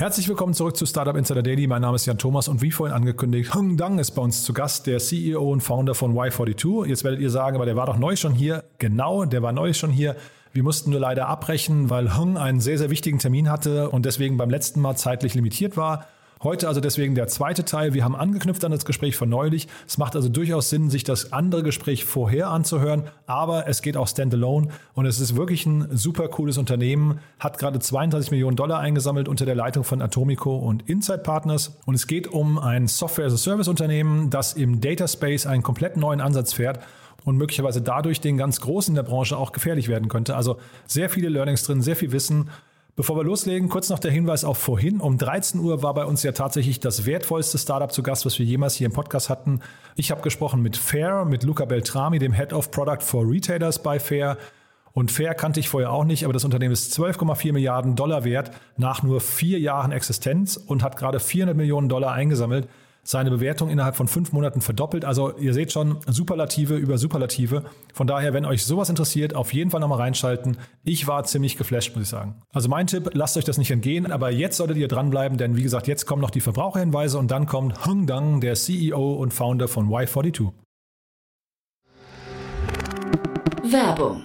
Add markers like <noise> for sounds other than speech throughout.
Herzlich willkommen zurück zu Startup Insider Daily. Mein Name ist Jan Thomas und wie vorhin angekündigt, Hung Dang ist bei uns zu Gast, der CEO und Founder von Y42. Jetzt werdet ihr sagen, aber der war doch neu schon hier. Genau, der war neu schon hier. Wir mussten nur leider abbrechen, weil Hung einen sehr, sehr wichtigen Termin hatte und deswegen beim letzten Mal zeitlich limitiert war. Heute also deswegen der zweite Teil. Wir haben angeknüpft an das Gespräch von neulich. Es macht also durchaus Sinn, sich das andere Gespräch vorher anzuhören, aber es geht auch standalone und es ist wirklich ein super cooles Unternehmen, hat gerade 32 Millionen Dollar eingesammelt unter der Leitung von Atomico und Insight Partners und es geht um ein Software-as-a-Service-Unternehmen, das im Data Space einen komplett neuen Ansatz fährt und möglicherweise dadurch den ganz Großen der Branche auch gefährlich werden könnte. Also sehr viele Learnings drin, sehr viel Wissen Bevor wir loslegen, kurz noch der Hinweis auf vorhin. Um 13 Uhr war bei uns ja tatsächlich das wertvollste Startup zu Gast, was wir jemals hier im Podcast hatten. Ich habe gesprochen mit Fair, mit Luca Beltrami, dem Head of Product for Retailers bei Fair. Und Fair kannte ich vorher auch nicht, aber das Unternehmen ist 12,4 Milliarden Dollar wert nach nur vier Jahren Existenz und hat gerade 400 Millionen Dollar eingesammelt seine Bewertung innerhalb von fünf Monaten verdoppelt. Also ihr seht schon, Superlative über Superlative. Von daher, wenn euch sowas interessiert, auf jeden Fall nochmal reinschalten. Ich war ziemlich geflasht, muss ich sagen. Also mein Tipp, lasst euch das nicht entgehen, aber jetzt solltet ihr dranbleiben, denn wie gesagt, jetzt kommen noch die Verbraucherhinweise und dann kommt Hung Dang, der CEO und Founder von Y42. Werbung.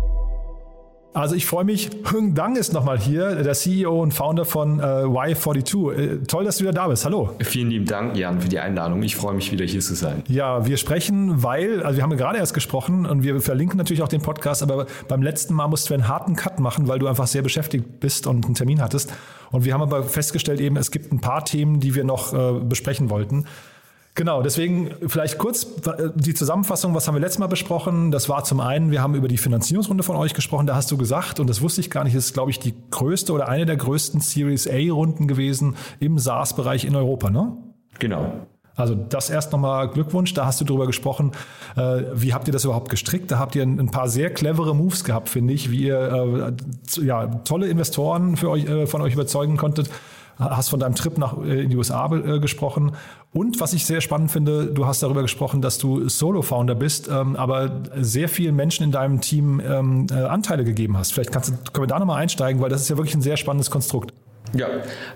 Also ich freue mich, Hung Dang ist nochmal hier, der CEO und Founder von äh, Y42. Äh, toll, dass du wieder da bist. Hallo. Vielen lieben Dank, Jan, für die Einladung. Ich freue mich wieder hier zu sein. Ja, wir sprechen, weil, also wir haben gerade erst gesprochen und wir verlinken natürlich auch den Podcast, aber beim letzten Mal mussten wir einen harten Cut machen, weil du einfach sehr beschäftigt bist und einen Termin hattest. Und wir haben aber festgestellt eben, es gibt ein paar Themen, die wir noch äh, besprechen wollten. Genau, deswegen vielleicht kurz die Zusammenfassung, was haben wir letztes Mal besprochen? Das war zum einen, wir haben über die Finanzierungsrunde von euch gesprochen, da hast du gesagt, und das wusste ich gar nicht, das ist, glaube ich, die größte oder eine der größten Series A-Runden gewesen im SaaS-Bereich in Europa, ne? Genau. Also das erst nochmal Glückwunsch, da hast du drüber gesprochen. Äh, wie habt ihr das überhaupt gestrickt? Da habt ihr ein, paar sehr clevere Moves gehabt, finde ich, wie ihr äh, ja, tolle Investoren für euch, äh, von euch überzeugen konntet hast von deinem Trip nach in die USA gesprochen und was ich sehr spannend finde, du hast darüber gesprochen, dass du Solo-Founder bist, ähm, aber sehr vielen Menschen in deinem Team ähm, äh, Anteile gegeben hast. Vielleicht kannst du, können wir da nochmal einsteigen, weil das ist ja wirklich ein sehr spannendes Konstrukt. Ja,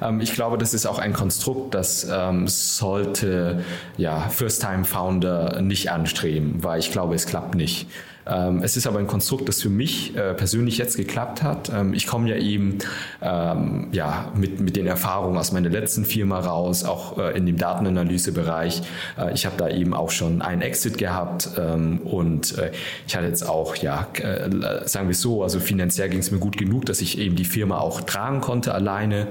ähm, ich glaube, das ist auch ein Konstrukt, das ähm, sollte ja First-Time-Founder nicht anstreben, weil ich glaube, es klappt nicht. Ähm, es ist aber ein Konstrukt, das für mich äh, persönlich jetzt geklappt hat. Ähm, ich komme ja eben ähm, ja, mit, mit den Erfahrungen aus meiner letzten Firma raus, auch äh, in dem Datenanalysebereich. Äh, ich habe da eben auch schon einen Exit gehabt und ich hatte jetzt auch, ja, sagen wir so, also finanziell ging es mir gut genug, dass ich eben die Firma auch tragen konnte alleine.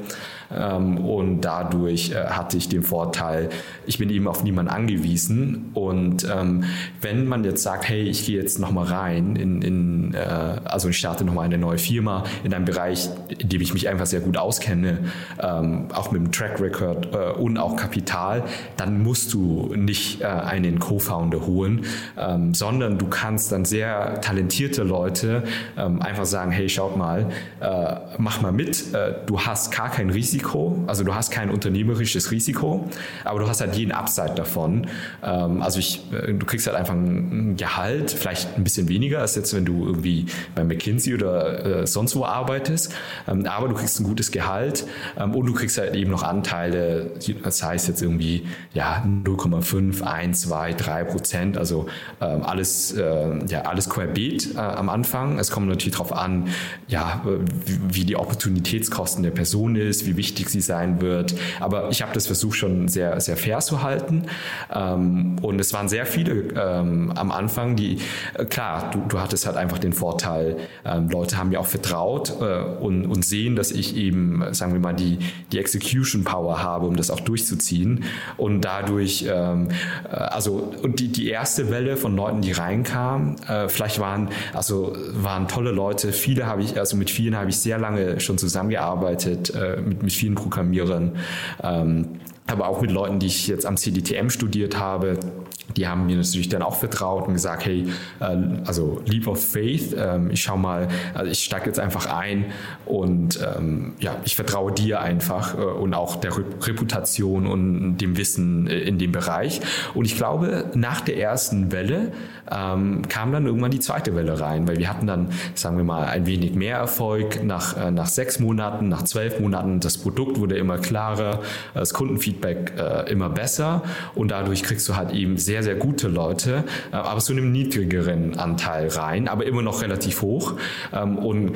Ähm, und dadurch äh, hatte ich den Vorteil, ich bin eben auf niemanden angewiesen. Und ähm, wenn man jetzt sagt, hey, ich gehe jetzt nochmal rein, in, in, äh, also ich starte nochmal eine neue Firma in einem Bereich, in dem ich mich einfach sehr gut auskenne, ähm, auch mit dem Track Record äh, und auch Kapital, dann musst du nicht einen Co-Founder holen, sondern du kannst dann sehr talentierte Leute einfach sagen, hey, schaut mal, mach mal mit, du hast gar kein Risiko, Risiko, also du hast kein unternehmerisches Risiko, aber du hast halt jeden Upside davon. Ähm, also ich, äh, du kriegst halt einfach ein Gehalt, vielleicht ein bisschen weniger als jetzt, wenn du irgendwie bei McKinsey oder äh, sonst wo arbeitest, ähm, aber du kriegst ein gutes Gehalt ähm, und du kriegst halt eben noch Anteile, das heißt jetzt irgendwie ja 0,5, 1, 2, 3 Prozent, also alles, äh, ja, alles querbeet am Anfang. Es kommt natürlich darauf an, ja, wie, wie die Opportunitätskosten der Person ist, wie wichtig sie sein wird. Aber ich habe das versucht schon sehr, sehr fair zu halten. Ähm, und es waren sehr viele ähm, am Anfang, die, äh, klar, du, du hattest halt einfach den Vorteil, ähm, Leute haben mir auch vertraut äh, und, und sehen, dass ich eben, sagen wir mal, die, die Execution Power habe, um das auch durchzuziehen. Und dadurch, äh, also, und die, die erste Welle von Leuten, die reinkamen, vielleicht waren, also waren tolle Leute, viele habe ich, also mit vielen habe ich sehr lange schon zusammengearbeitet, äh, mit, mit vielen Programmierern. Ähm, aber auch mit Leuten, die ich jetzt am CDTM studiert habe, die haben mir natürlich dann auch vertraut und gesagt, hey, äh, also Leap of Faith, ähm, ich schau mal, also ich steige jetzt einfach ein und ähm, ja, ich vertraue dir einfach äh, und auch der Reputation und dem Wissen äh, in dem Bereich. Und ich glaube, nach der ersten Welle ähm, kam dann irgendwann die zweite Welle rein, weil wir hatten dann, sagen wir mal, ein wenig mehr Erfolg nach, nach sechs Monaten, nach zwölf Monaten. Das Produkt wurde immer klarer, das Kundenfeedback immer besser und dadurch kriegst du halt eben sehr sehr, gute Leute, äh, aber zu einem niedrigeren Anteil rein, aber immer noch relativ hoch. Ähm, und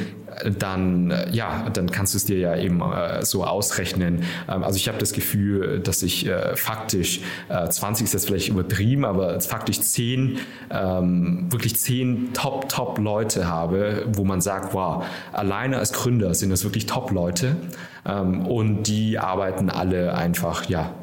dann, äh, ja, dann kannst du es dir ja eben äh, so ausrechnen. Ähm, also ich habe das Gefühl, dass ich faktisch, 20 ist jetzt vielleicht übertrieben, aber faktisch 10, ähm, wirklich 10 Top, Top Leute habe, wo man sagt, wow, alleine als Gründer sind das wirklich Top Leute. und die arbeiten alle einfach, ja,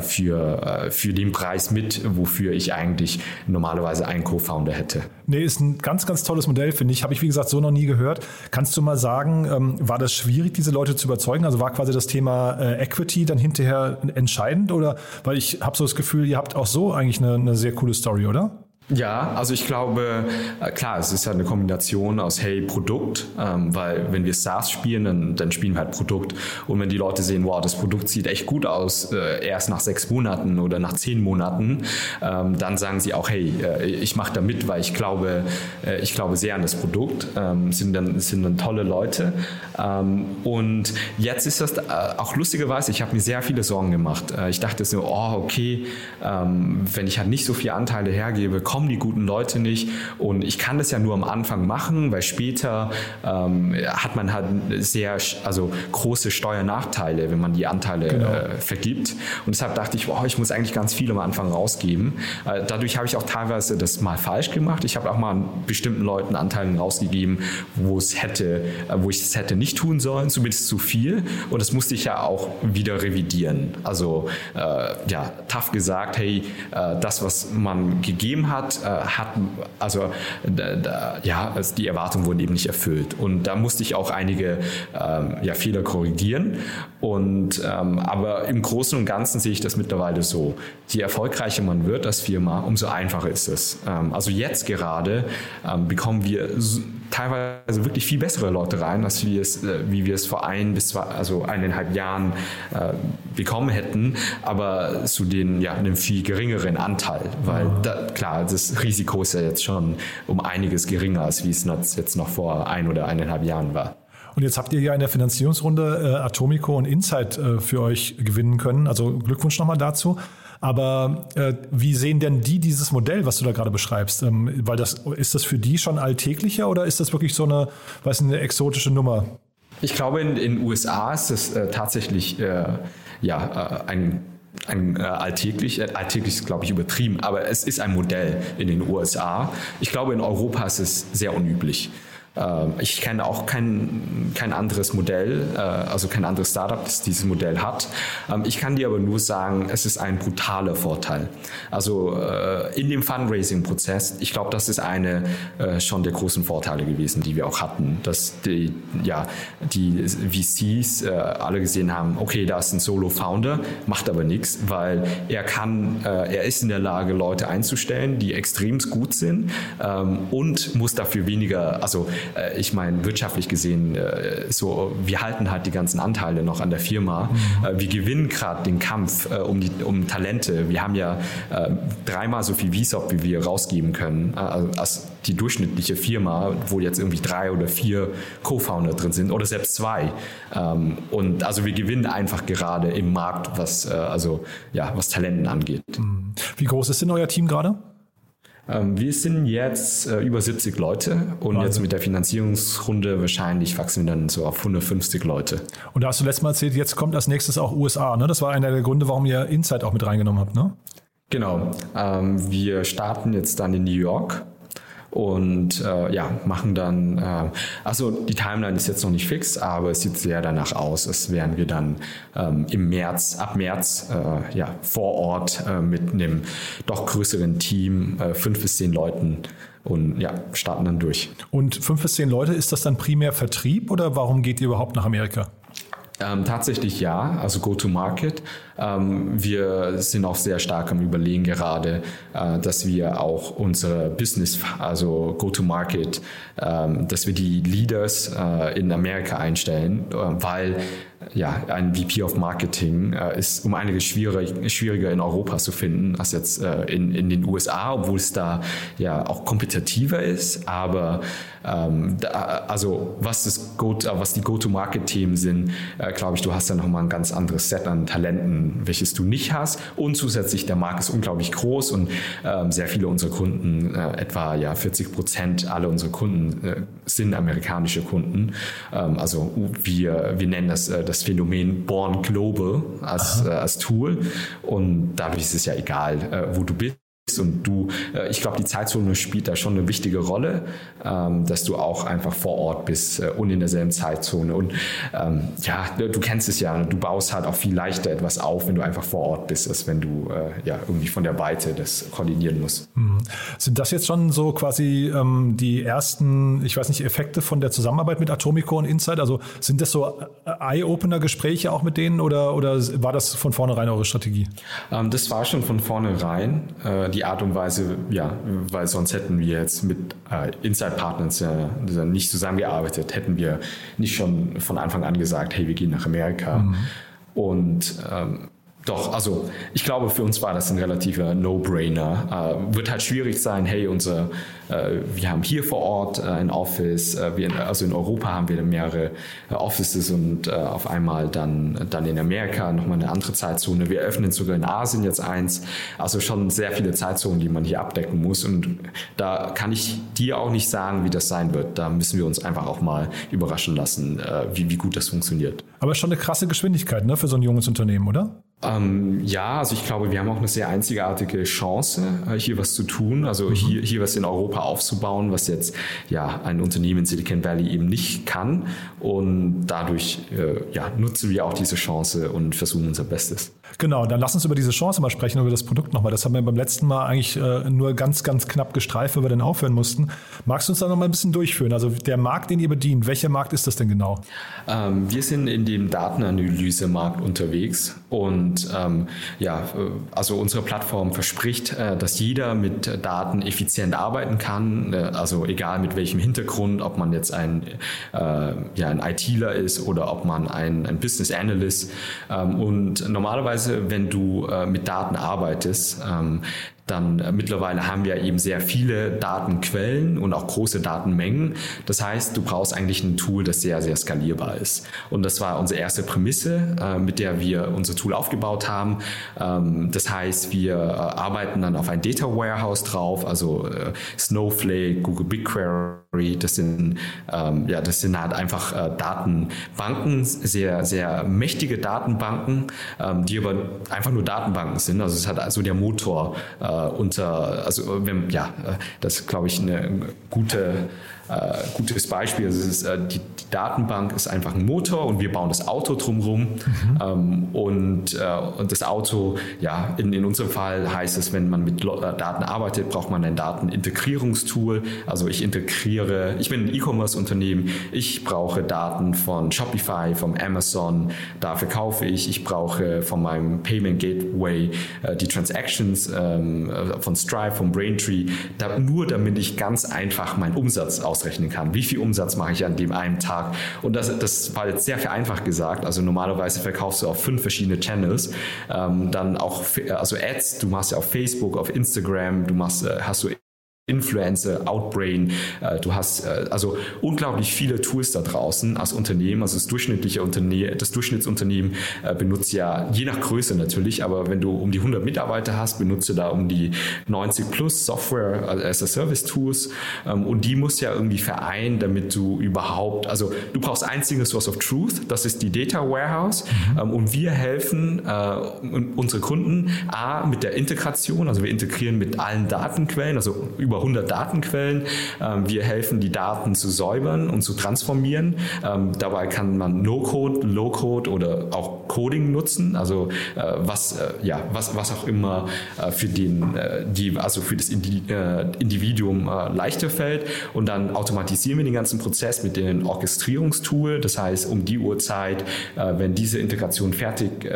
für, äh, für den Preis mit, wofür ich eigentlich normalerweise einen Co-Founder hätte. Nee, ist ein ganz, ganz tolles Modell, finde ich. Habe ich, wie gesagt, so noch nie gehört. Kannst du mal sagen, ähm, war das schwierig, diese Leute zu überzeugen? Also war quasi das Thema äh, Equity dann hinterher entscheidend? Oder weil ich habe so das Gefühl, ihr habt auch so eigentlich eine, eine sehr coole Story, oder? Ja, also ich glaube, äh, klar, es ist ja eine Kombination aus Hey, Produkt, ähm, weil wenn wir SaaS spielen, dann, dann spielen wir halt Produkt. Und wenn die Leute sehen, wow, das Produkt sieht echt gut aus, äh, erst nach sechs Monaten oder nach zehn Monaten, ähm, dann sagen sie auch, hey, äh, ich mache da mit, weil ich glaube, äh, ich glaube sehr an das Produkt, ähm, sind, dann, sind dann tolle Leute. Ähm, und jetzt ist das äh, auch lustigerweise, ich habe mir sehr viele Sorgen gemacht. Äh, ich dachte so, oh, okay, ähm, wenn ich halt nicht so viele Anteile hergebe, kommen die guten Leute nicht. Und ich kann das ja nur am Anfang machen, weil später ähm, hat man halt sehr also große Steuernachteile, wenn man die Anteile genau. äh, vergibt. Und deshalb dachte ich, wow, ich muss eigentlich ganz viel am Anfang rausgeben. Äh, dadurch habe ich auch teilweise das mal falsch gemacht. Ich habe auch mal bestimmten Leuten Anteilen rausgegeben, wo es hätte, äh, wo ich es hätte nicht tun sollen, zumindest zu viel. Und das musste ich ja auch wieder revidieren. Also äh, ja, tough gesagt, hey, äh, das, was man gegeben hat, hat, äh, hat also da, ja, die Erwartungen wurden eben nicht erfüllt. Und da musste ich auch einige ähm, ja, Fehler korrigieren. Und ähm, aber im Großen und Ganzen sehe ich das mittlerweile so: Je erfolgreicher man wird als Firma, umso einfacher ist es. Ähm, also jetzt gerade ähm, bekommen wir teilweise wirklich viel bessere Leute rein, als wir es, äh, wie wir es vor ein bis zwei, also eineinhalb Jahren äh, bekommen hätten, aber zu den ja einem viel geringeren Anteil, weil da, klar das Risiko ist ja jetzt schon um einiges geringer als wie es jetzt noch vor ein oder eineinhalb Jahren war. Und jetzt habt ihr ja in der Finanzierungsrunde äh, Atomico und Insight äh, für euch gewinnen können. Also Glückwunsch nochmal dazu. Aber äh, wie sehen denn die dieses Modell, was du da gerade beschreibst? Ähm, weil das ist das für die schon alltäglicher oder ist das wirklich so eine, weiß nicht, eine exotische Nummer? Ich glaube, in den USA ist es äh, tatsächlich äh, ja, äh, ein ein äh, alltäglich, äh, alltäglich ist glaube ich übertrieben, aber es ist ein Modell in den USA. Ich glaube, in Europa ist es sehr unüblich. Ähm, ich kenne auch kein, kein anderes Modell, äh, also kein anderes Startup, das dieses Modell hat. Ähm, ich kann dir aber nur sagen, es ist ein brutaler Vorteil. Also äh, in dem Fundraising-Prozess, ich glaube, das ist eine äh, schon der großen Vorteile gewesen, die wir auch hatten, dass die, ja, die VCs alle gesehen haben, okay, da ist ein Solo-Founder, macht aber nichts, weil er kann, er ist in der Lage, Leute einzustellen, die extrem gut sind ähm, und muss dafür weniger, also äh, ich meine, wirtschaftlich gesehen, äh, so, wir halten halt die ganzen Anteile noch an der Firma. Mhm. Äh, wir gewinnen gerade den Kampf äh, um, die, um Talente. Wir haben ja äh, dreimal so viel VSOP, wie wir rausgeben können, also als die durchschnittliche Firma, wo jetzt irgendwie drei oder vier Co-Founder drin sind oder selbst zwei. Ähm, und also wir gewinnen einfach gerade im Markt, was, also, ja, was Talenten angeht. Mhm. Wie groß ist denn euer Team gerade? Ähm, wir sind jetzt äh, über 70 Leute und Wahnsinn. jetzt mit der Finanzierungsrunde wahrscheinlich wachsen wir dann so auf 150 Leute. Und da hast du letztes Mal erzählt, jetzt kommt als nächstes auch USA. Ne? Das war einer der Gründe, warum ihr Insight auch mit reingenommen habt, ne? Genau. Ähm, wir starten jetzt dann in New York und äh, ja, machen dann, äh, also die Timeline ist jetzt noch nicht fix, aber es sieht sehr danach aus, als wären wir dann ähm, im März, ab März äh, ja, vor Ort äh, mit einem doch größeren Team, äh, fünf bis zehn Leuten und ja, starten dann durch. Und fünf bis zehn Leute, ist das dann primär Vertrieb oder warum geht ihr überhaupt nach Amerika? Ähm, tatsächlich ja, also Go-to-Market. Ähm, wir sind auch sehr stark am Überlegen gerade, äh, dass wir auch unsere Business, also Go-to-Market, ähm, dass wir die Leaders äh, in Amerika einstellen, äh, weil ja, ein VP of Marketing äh, ist um einiges schwieriger, schwieriger in Europa zu finden als jetzt äh, in, in den USA, obwohl es da ja auch kompetitiver ist. Aber ähm, da, also was, das Go was die Go-to-Market-Themen sind, äh, glaube ich, du hast da nochmal ein ganz anderes Set an Talenten, welches du nicht hast. Und zusätzlich, der Markt ist unglaublich groß und ähm, sehr viele unserer Kunden, äh, etwa ja 40 Prozent aller unserer Kunden äh, sind amerikanische Kunden. Ähm, also wir, wir nennen das äh, das Phänomen Born Global als, äh, als Tool. Und dadurch ist es ja egal, äh, wo du bist und du, äh, ich glaube, die Zeitzone spielt da schon eine wichtige Rolle, ähm, dass du auch einfach vor Ort bist äh, und in derselben Zeitzone. Und ähm, ja, du kennst es ja, du baust halt auch viel leichter etwas auf, wenn du einfach vor Ort bist, als wenn du äh, ja irgendwie von der Weite das koordinieren musst. Mhm. Sind das jetzt schon so quasi ähm, die ersten, ich weiß nicht, Effekte von der Zusammenarbeit mit Atomico und Insight? Also sind das so Eye-Opener-Gespräche auch mit denen oder, oder war das von vornherein eure Strategie? Ähm, das war schon von vornherein. Äh, die Art und Weise, ja, weil sonst hätten wir jetzt mit äh, Inside-Partners ja nicht zusammengearbeitet, hätten wir nicht schon von Anfang an gesagt, hey, wir gehen nach Amerika. Mhm. Und ähm, doch, also ich glaube, für uns war das ein relativer No-Brainer. Äh, wird halt schwierig sein, hey, unser, äh, wir haben hier vor Ort äh, ein Office, äh, wir, also in Europa haben wir mehrere äh, Offices und äh, auf einmal dann, dann in Amerika nochmal eine andere Zeitzone. Wir öffnen sogar in Asien jetzt eins. Also schon sehr viele Zeitzonen, die man hier abdecken muss. Und da kann ich dir auch nicht sagen, wie das sein wird. Da müssen wir uns einfach auch mal überraschen lassen, wie, wie gut das funktioniert. Aber schon eine krasse Geschwindigkeit ne, für so ein junges Unternehmen, oder? Ähm, ja, also ich glaube, wir haben auch eine sehr einzigartige Chance, äh, hier was zu tun, also mhm. hier, hier was in Europa aufzubauen, was jetzt ja ein Unternehmen in Silicon Valley eben nicht kann. Und dadurch äh, ja, nutzen wir auch diese Chance und versuchen unser Bestes. Genau, dann lass uns über diese Chance mal sprechen, über das Produkt nochmal. Das haben wir beim letzten Mal eigentlich äh, nur ganz, ganz knapp gestreift, weil wir dann aufhören mussten. Magst du uns da noch mal ein bisschen durchführen? Also der Markt, den ihr bedient, welcher Markt ist das denn genau? Ähm, wir sind in dem Datenanalyse-Markt unterwegs und ähm, ja, äh, also unsere Plattform verspricht, äh, dass jeder mit Daten effizient arbeiten kann, äh, also egal mit welchem Hintergrund, ob man jetzt ein, äh, ja, ein ITler ist oder ob man ein, ein Business Analyst. Ähm, und normalerweise wenn du äh, mit Daten arbeitest, ähm, dann äh, mittlerweile haben wir eben sehr viele Datenquellen und auch große Datenmengen. Das heißt, du brauchst eigentlich ein Tool, das sehr, sehr skalierbar ist. Und das war unsere erste Prämisse, äh, mit der wir unser Tool aufgebaut haben. Ähm, das heißt, wir äh, arbeiten dann auf ein Data Warehouse drauf, also äh, Snowflake, Google BigQuery. Das sind, ähm, ja, das sind halt einfach äh, Datenbanken, sehr, sehr mächtige Datenbanken, ähm, die aber einfach nur Datenbanken sind. Also es hat also der Motor äh, unter, also ja, das glaube ich eine gute äh, gutes Beispiel. Also ist, äh, die, die, Datenbank ist einfach ein Motor und wir bauen das Auto drumherum. Mhm. Ähm, und, äh, und das Auto, ja, in, in unserem Fall heißt es, wenn man mit äh, Daten arbeitet, braucht man ein Datenintegrierungstool. Also ich integriere, ich bin ein E-Commerce-Unternehmen, ich brauche Daten von Shopify, vom Amazon, da verkaufe ich, ich brauche von meinem Payment Gateway äh, die Transactions, ähm, ähm, von Stripe, von Braintree, da, nur damit ich ganz einfach meinen Umsatz ausrechnen kann. Wie viel Umsatz mache ich an dem einen Tag? Und das, das war jetzt sehr vereinfacht gesagt. Also normalerweise verkaufst du auf fünf verschiedene Channels, ähm, dann auch also Ads, du machst ja auf Facebook, auf Instagram, du machst, äh, hast du Influencer, Outbrain, äh, du hast äh, also unglaublich viele Tools da draußen als Unternehmen, also das durchschnittliche Unternehmen, das Durchschnittsunternehmen äh, benutzt ja je nach Größe natürlich, aber wenn du um die 100 Mitarbeiter hast, benutze da um die 90 plus Software as a Service Tools ähm, und die muss ja irgendwie vereinen, damit du überhaupt, also du brauchst ein Single Source of Truth, das ist die Data Warehouse mhm. ähm, und wir helfen unsere Kunden A mit der Integration, also wir integrieren mit allen Datenquellen, also über über 100 Datenquellen. Ähm, wir helfen, die Daten zu säubern und zu transformieren. Ähm, dabei kann man No-Code, Low-Code oder auch Coding nutzen, also äh, was, äh, ja, was, was auch immer äh, für, den, die, also für das Individuum leichter fällt. Und dann automatisieren wir den ganzen Prozess mit dem Orchestrierungstool. Das heißt, um die Uhrzeit, wenn diese Integration fertig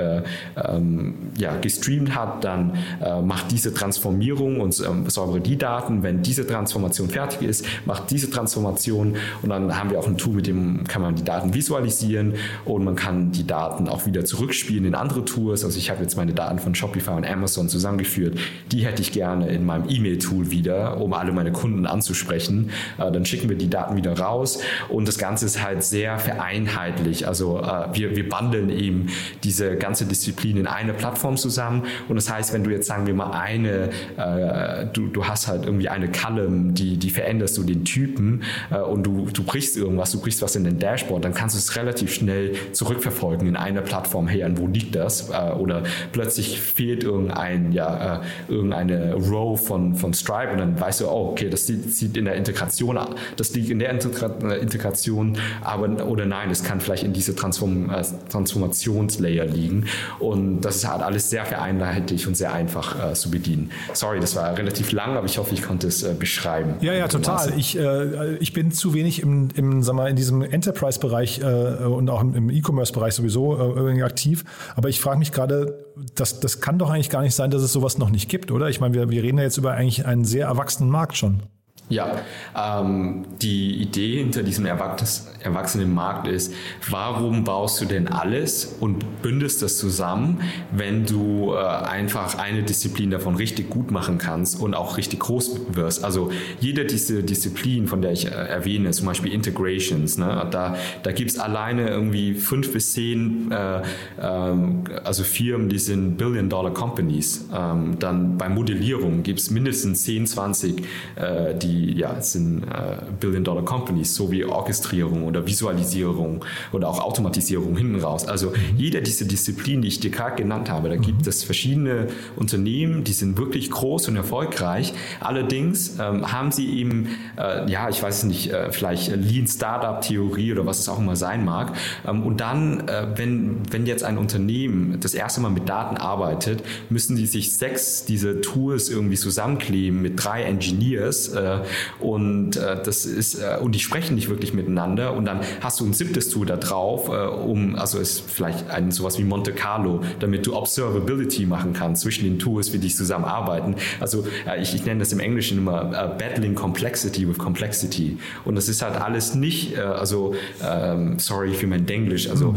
ähm, ja, gestreamt hat, dann macht diese Transformierung und säubere die Daten. Wenn wenn diese Transformation fertig ist, macht diese Transformation und dann haben wir auch ein Tool, mit dem kann man die Daten visualisieren und man kann die Daten auch wieder zurückspielen in andere Tools. Also ich habe jetzt meine Daten von Shopify und Amazon zusammengeführt. Die hätte ich gerne in meinem E-Mail-Tool wieder, um alle meine Kunden anzusprechen. Äh, dann schicken wir die Daten wieder raus und das Ganze ist halt sehr vereinheitlich. Also äh, wir, wir bundeln eben diese ganze Disziplin in eine Plattform zusammen und das heißt, wenn du jetzt sagen wir mal eine, äh, du, du hast halt irgendwie eine eine Column, die, die veränderst du den Typen äh, und du, du brichst irgendwas, du brichst was in den Dashboard, dann kannst du es relativ schnell zurückverfolgen in einer Plattform, hey, an wo liegt das? Äh, oder plötzlich fehlt irgendein, ja, äh, irgendeine Row von, von Stripe und dann weißt du, oh, okay, das sieht in der Integration, das liegt in der äh, Integration, aber oder nein, es kann vielleicht in diese Transform, äh, Transformationslayer liegen und das ist halt alles sehr vereinheitlicht und sehr einfach äh, zu bedienen. Sorry, das war relativ lang, aber ich hoffe, ich konnte es äh, beschreiben. Ja, ja, total. Ich, äh, ich bin zu wenig im, im, sag mal, in diesem Enterprise-Bereich äh, und auch im, im E-Commerce-Bereich sowieso äh, irgendwie aktiv. Aber ich frage mich gerade, das, das kann doch eigentlich gar nicht sein, dass es sowas noch nicht gibt, oder? Ich meine, wir, wir reden ja jetzt über eigentlich einen sehr erwachsenen Markt schon. Ja, ähm, die Idee hinter diesem erwachsenen Markt ist, warum baust du denn alles und bündest das zusammen, wenn du äh, einfach eine Disziplin davon richtig gut machen kannst und auch richtig groß wirst. Also jede diese Disziplin, von der ich äh, erwähne, zum Beispiel Integrations, ne, da, da gibt es alleine irgendwie fünf bis zehn äh, ähm, also Firmen, die sind Billion-Dollar-Companies. Ähm, dann bei Modellierung gibt es mindestens 10, 20, äh, die die ja, sind äh, Billion-Dollar-Companies, so wie Orchestrierung oder Visualisierung oder auch Automatisierung hinten raus. Also jeder dieser Disziplinen, die ich dir gerade genannt habe, da gibt es verschiedene Unternehmen, die sind wirklich groß und erfolgreich. Allerdings ähm, haben sie eben, äh, ja, ich weiß nicht, äh, vielleicht Lean Startup Theorie oder was es auch immer sein mag. Ähm, und dann, äh, wenn, wenn jetzt ein Unternehmen das erste Mal mit Daten arbeitet, müssen die sich sechs diese Tools irgendwie zusammenkleben mit drei Engineers äh, und äh, das ist äh, und die sprechen nicht wirklich miteinander und dann hast du ein siebtes Tool da drauf, äh, um also ist vielleicht ein sowas wie Monte Carlo, damit du Observability machen kannst zwischen den Tools, wie die zusammenarbeiten. Also äh, ich, ich nenne das im Englischen immer uh, battling complexity with complexity und das ist halt alles nicht äh, also ähm, sorry für mein Englisch, also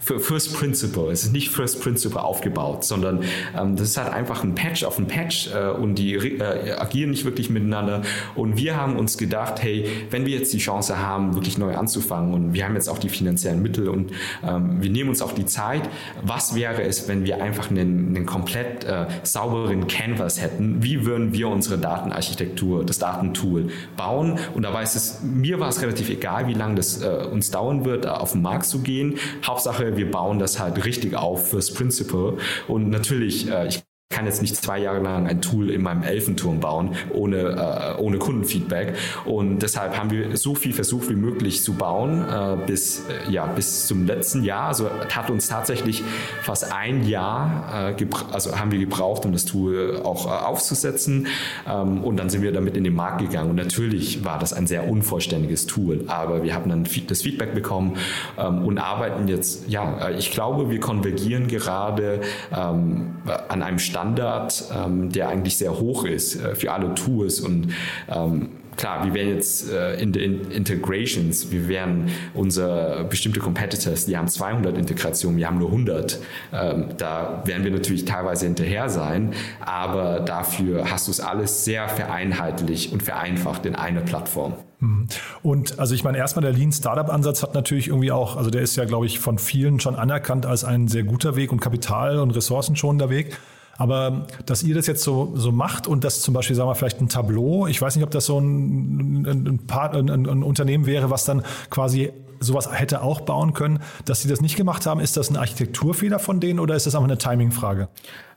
für First Principle. Es ist nicht First Principle aufgebaut, sondern ähm, das ist halt einfach ein Patch auf ein Patch äh, und die äh, agieren nicht wirklich miteinander und wir haben uns gedacht, hey, wenn wir jetzt die Chance haben, wirklich neu anzufangen und wir haben jetzt auch die finanziellen Mittel und ähm, wir nehmen uns auch die Zeit, was wäre es, wenn wir einfach einen, einen komplett äh, sauberen Canvas hätten? Wie würden wir unsere Datenarchitektur, das Datentool bauen? Und da weiß es, mir war es relativ egal, wie lange das äh, uns dauern wird, auf den Markt zu gehen. Hauptsache, wir bauen das halt richtig auf fürs Principle. Und natürlich, äh, ich kann jetzt nicht zwei Jahre lang ein Tool in meinem Elfenturm bauen, ohne, äh, ohne Kundenfeedback. Und deshalb haben wir so viel versucht wie möglich zu bauen, äh, bis, äh, ja, bis zum letzten Jahr. Also hat uns tatsächlich fast ein Jahr, äh, also haben wir gebraucht, um das Tool auch äh, aufzusetzen. Ähm, und dann sind wir damit in den Markt gegangen. Und natürlich war das ein sehr unvollständiges Tool, aber wir haben dann das Feedback bekommen ähm, und arbeiten jetzt, ja, äh, ich glaube, wir konvergieren gerade ähm, an einem Stand, Standard, ähm, der eigentlich sehr hoch ist äh, für alle Tools und ähm, klar, wir werden jetzt äh, in den Integrations, wir werden unsere bestimmte Competitors, die haben 200 Integrationen, wir haben nur 100. Ähm, da werden wir natürlich teilweise hinterher sein, aber dafür hast du es alles sehr vereinheitlich und vereinfacht in einer Plattform. Mhm. Und also ich meine, erstmal der Lean Startup Ansatz hat natürlich irgendwie auch, also der ist ja, glaube ich, von vielen schon anerkannt als ein sehr guter Weg und Kapital- und ressourcenschonender Weg. Aber dass ihr das jetzt so, so macht und das zum Beispiel, sagen wir, vielleicht ein Tableau, ich weiß nicht, ob das so ein, ein, ein, ein Unternehmen wäre, was dann quasi sowas hätte auch bauen können, dass sie das nicht gemacht haben. Ist das ein Architekturfehler von denen oder ist das einfach eine Timingfrage?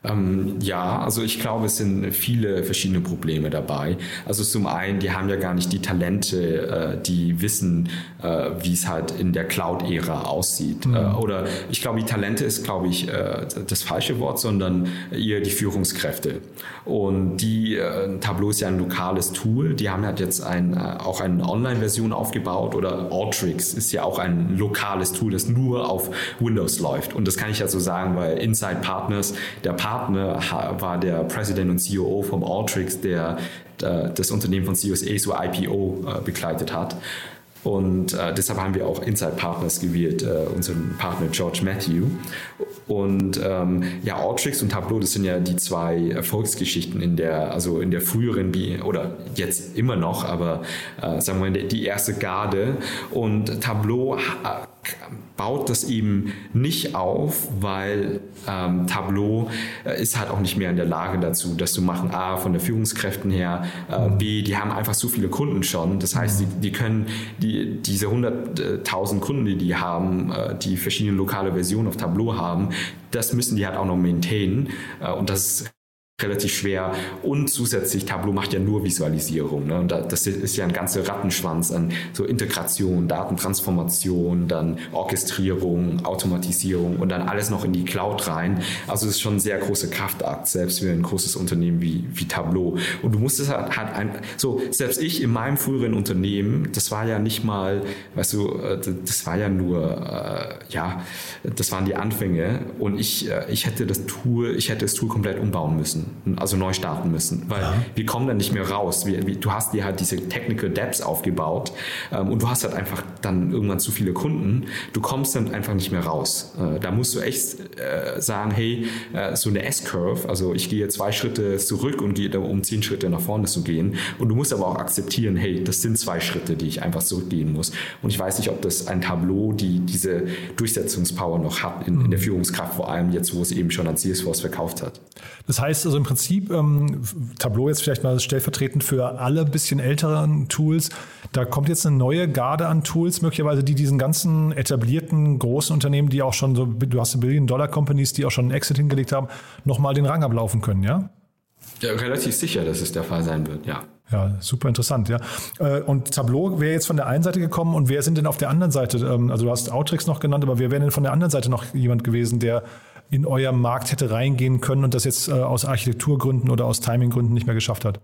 Ähm, ja, also ich glaube, es sind viele verschiedene Probleme dabei. Also zum einen, die haben ja gar nicht die Talente, äh, die wissen, äh, wie es halt in der Cloud-Ära aussieht. Mhm. Äh, oder ich glaube, die Talente ist, glaube ich, äh, das falsche Wort, sondern eher die Führungskräfte. Und die äh, Tableau ist ja ein lokales Tool. Die haben halt jetzt ein, äh, auch eine Online-Version aufgebaut oder Alteryx ist ja auch ein lokales Tool, das nur auf Windows läuft. Und das kann ich ja so sagen, weil Inside Partners, der Partner war der President und CEO vom Alteryx, der das Unternehmen von CSA so IPO äh, begleitet hat. Und äh, deshalb haben wir auch Inside Partners gewählt, äh, unseren Partner George Matthew. Und ähm, ja, Alteryx und Tableau, das sind ja die zwei Erfolgsgeschichten in der, also in der früheren, oder jetzt immer noch, aber äh, sagen wir mal, die erste Garde. Und Tableau äh, baut das eben nicht auf, weil ähm, Tableau äh, ist halt auch nicht mehr in der Lage dazu, das zu machen. A, von der Führungskräften her, äh, B, die haben einfach so viele Kunden schon. Das heißt, die, die können die, diese 100.000 Kunden, die die haben, äh, die verschiedene lokale Versionen auf Tableau haben, das müssen die halt auch noch maintainen. Äh, und das relativ schwer. Und zusätzlich, Tableau macht ja nur Visualisierung. Ne? Und das ist ja ein ganzer Rattenschwanz an so Integration, Datentransformation, dann Orchestrierung, Automatisierung und dann alles noch in die Cloud rein. Also es ist schon ein sehr großer Kraftakt, selbst für ein großes Unternehmen wie, wie Tableau. Und du musst es halt, halt ein, so, selbst ich in meinem früheren Unternehmen, das war ja nicht mal, weißt du, äh, das war ja nur, äh, ja, das waren die Anfänge und ich, äh, ich hätte das Tool, ich hätte das Tool komplett umbauen müssen also neu starten müssen, weil ja. wir kommen dann nicht mehr raus. Wir, wir, du hast dir halt diese Technical Depths aufgebaut ähm, und du hast halt einfach dann irgendwann zu viele Kunden. Du kommst dann einfach nicht mehr raus. Äh, da musst du echt äh, sagen, hey, äh, so eine S-Curve, also ich gehe zwei Schritte zurück und gehe, um zehn Schritte nach vorne zu gehen. Und du musst aber auch akzeptieren, hey, das sind zwei Schritte, die ich einfach zurückgehen muss. Und ich weiß nicht, ob das ein Tableau, die diese Durchsetzungspower noch hat in, in der mhm. Führungskraft, vor allem jetzt, wo es eben schon an Salesforce verkauft hat. Das heißt also im Prinzip, ähm, Tableau jetzt vielleicht mal stellvertretend für alle bisschen älteren Tools, da kommt jetzt eine neue Garde an Tools, möglicherweise die diesen ganzen etablierten großen Unternehmen, die auch schon so, du hast Billion-Dollar-Companies, die auch schon einen Exit hingelegt haben, nochmal den Rang ablaufen können, ja? Ja, relativ sicher, dass es der Fall sein wird, ja. Ja, super interessant, ja. Äh, und Tableau wäre jetzt von der einen Seite gekommen und wer sind denn auf der anderen Seite? Ähm, also du hast Outrix noch genannt, aber wer wäre denn von der anderen Seite noch jemand gewesen, der in euer Markt hätte reingehen können und das jetzt äh, aus Architekturgründen oder aus Timinggründen nicht mehr geschafft hat?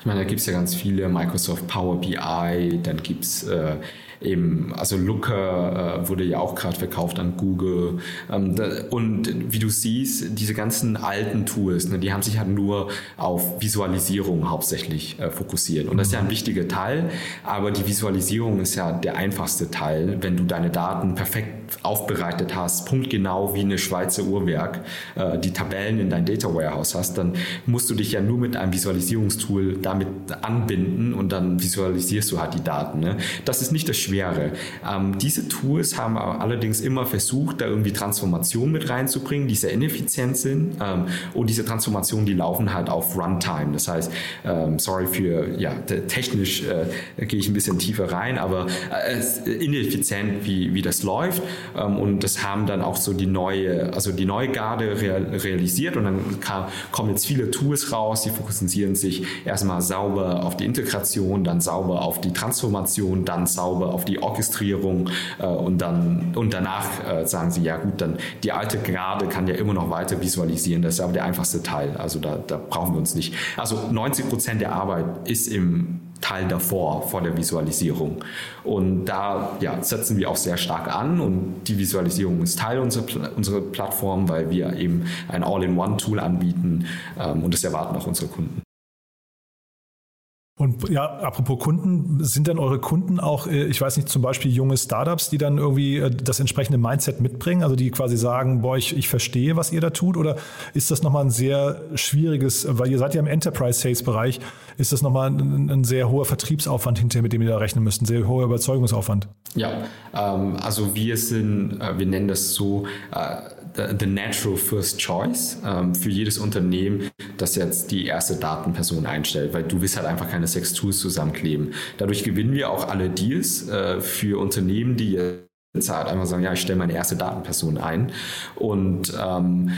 Ich meine, da gibt es ja ganz viele, Microsoft Power BI, dann gibt es äh, eben, also Looker äh, wurde ja auch gerade verkauft an Google. Ähm, da, und wie du siehst, diese ganzen alten Tools, ne, die haben sich halt nur auf Visualisierung hauptsächlich äh, fokussiert. Und das ist ja ein wichtiger Teil, aber die Visualisierung ist ja der einfachste Teil, wenn du deine Daten perfekt aufbereitet hast, punktgenau wie eine Schweizer Uhrwerk, äh, die Tabellen in dein Data Warehouse hast, dann musst du dich ja nur mit einem Visualisierungstool damit anbinden und dann visualisierst du halt die Daten. Ne? Das ist nicht das Schwere. Ähm, diese Tools haben allerdings immer versucht, da irgendwie Transformation mit reinzubringen, die sehr ineffizient sind. Ähm, und diese Transformationen, die laufen halt auf Runtime. Das heißt, ähm, sorry für, ja, technisch äh, gehe ich ein bisschen tiefer rein, aber äh, ineffizient, wie, wie das läuft. Ähm, und das haben dann auch so die neue, also die neue Garde real, realisiert und dann kam, kommen jetzt viele Tools raus, die fokussieren sich erstmal sauber auf die Integration, dann sauber auf die Transformation, dann sauber auf die Orchestrierung äh, und dann und danach äh, sagen sie, ja gut, dann die alte Gerade kann ja immer noch weiter visualisieren. Das ist aber der einfachste Teil. Also da, da brauchen wir uns nicht. Also 90 Prozent der Arbeit ist im Teil davor, vor der Visualisierung. Und da ja, setzen wir auch sehr stark an und die Visualisierung ist Teil unserer, unserer Plattform, weil wir eben ein All-in-One-Tool anbieten ähm, und das erwarten auch unsere Kunden. Und ja, apropos Kunden, sind denn eure Kunden auch, äh, ich weiß nicht, zum Beispiel junge Startups, die dann irgendwie äh, das entsprechende Mindset mitbringen, also die quasi sagen, boah, ich, ich verstehe, was ihr da tut, oder ist das nochmal ein sehr schwieriges, weil ihr seid ja im Enterprise-Sales-Bereich, ist das nochmal ein, ein sehr hoher Vertriebsaufwand hinterher, mit dem ihr da rechnen müsst, ein sehr hoher Überzeugungsaufwand? Ja, ähm, also wir sind, äh, wir nennen das so, the natural first choice ähm, für jedes Unternehmen, das jetzt die erste Datenperson einstellt, weil du willst halt einfach keine sechs Tools zusammenkleben. Dadurch gewinnen wir auch alle Deals äh, für Unternehmen, die jetzt halt einfach sagen, ja, ich stelle meine erste Datenperson ein und ähm,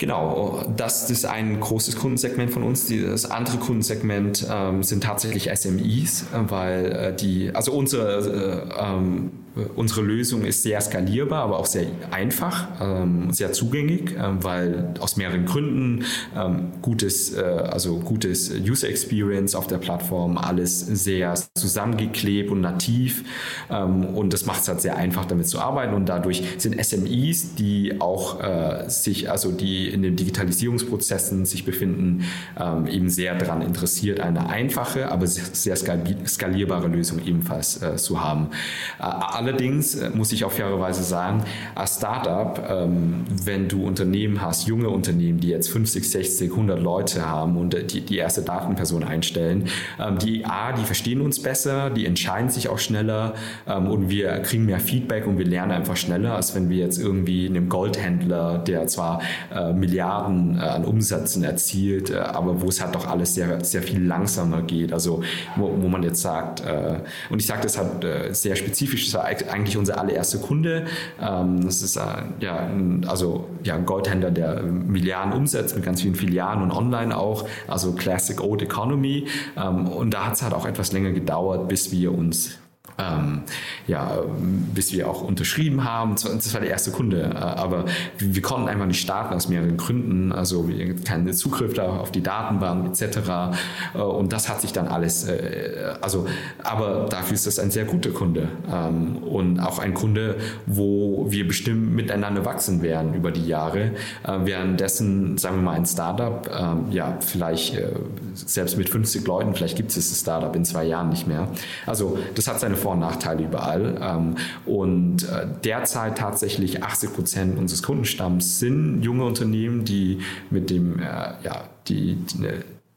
Genau, das ist ein großes Kundensegment von uns. Das andere Kundensegment ähm, sind tatsächlich SMEs, weil äh, die, also unsere äh, ähm, Unsere Lösung ist sehr skalierbar, aber auch sehr einfach, ähm, sehr zugänglich, ähm, weil aus mehreren Gründen ähm, gutes, äh, also gutes User Experience auf der Plattform, alles sehr zusammengeklebt und nativ ähm, und das macht es halt sehr einfach, damit zu arbeiten und dadurch sind SMEs, die auch äh, sich, also die in den Digitalisierungsprozessen sich befinden, ähm, eben sehr daran interessiert, eine einfache, aber sehr skalierbare Lösung ebenfalls äh, zu haben. Äh, Allerdings äh, muss ich auch fairerweise sagen, als Startup, ähm, wenn du Unternehmen hast, junge Unternehmen, die jetzt 50, 60, 100 Leute haben und äh, die, die erste Datenperson einstellen, ähm, die A, die verstehen uns besser, die entscheiden sich auch schneller ähm, und wir kriegen mehr Feedback und wir lernen einfach schneller, als wenn wir jetzt irgendwie einem Goldhändler, der zwar äh, Milliarden äh, an Umsätzen erzielt, äh, aber wo es halt doch alles sehr, sehr viel langsamer geht. Also wo, wo man jetzt sagt, äh, und ich sage das halt sehr spezifisch, eigentlich unser allererster Kunde. Ähm, das ist äh, ja, also, ja, ein Goldhändler, der Milliarden umsetzt mit ganz vielen Filialen und online auch, also Classic Old Economy. Ähm, und da hat es halt auch etwas länger gedauert, bis wir uns ähm, ja, bis wir auch unterschrieben haben. Das war der erste Kunde, äh, aber wir, konnten einfach nicht starten aus mehreren Gründen, also keinen Zugriff auf die Datenbank etc. Äh, und das hat sich dann alles, äh, also, aber dafür ist das ein sehr guter Kunde ähm, und auch ein Kunde, wo wir bestimmt miteinander wachsen werden über die Jahre. Äh, währenddessen, sagen wir mal, ein Startup, ähm, ja, vielleicht selbst mit 50 Leuten, vielleicht gibt es das Startup in zwei Jahren nicht mehr. Also das hat seine Vor- vor- und Nachteile überall. Ähm, und äh, derzeit tatsächlich 80 Prozent unseres Kundenstamms sind junge Unternehmen, die mit dem, äh, ja, die, die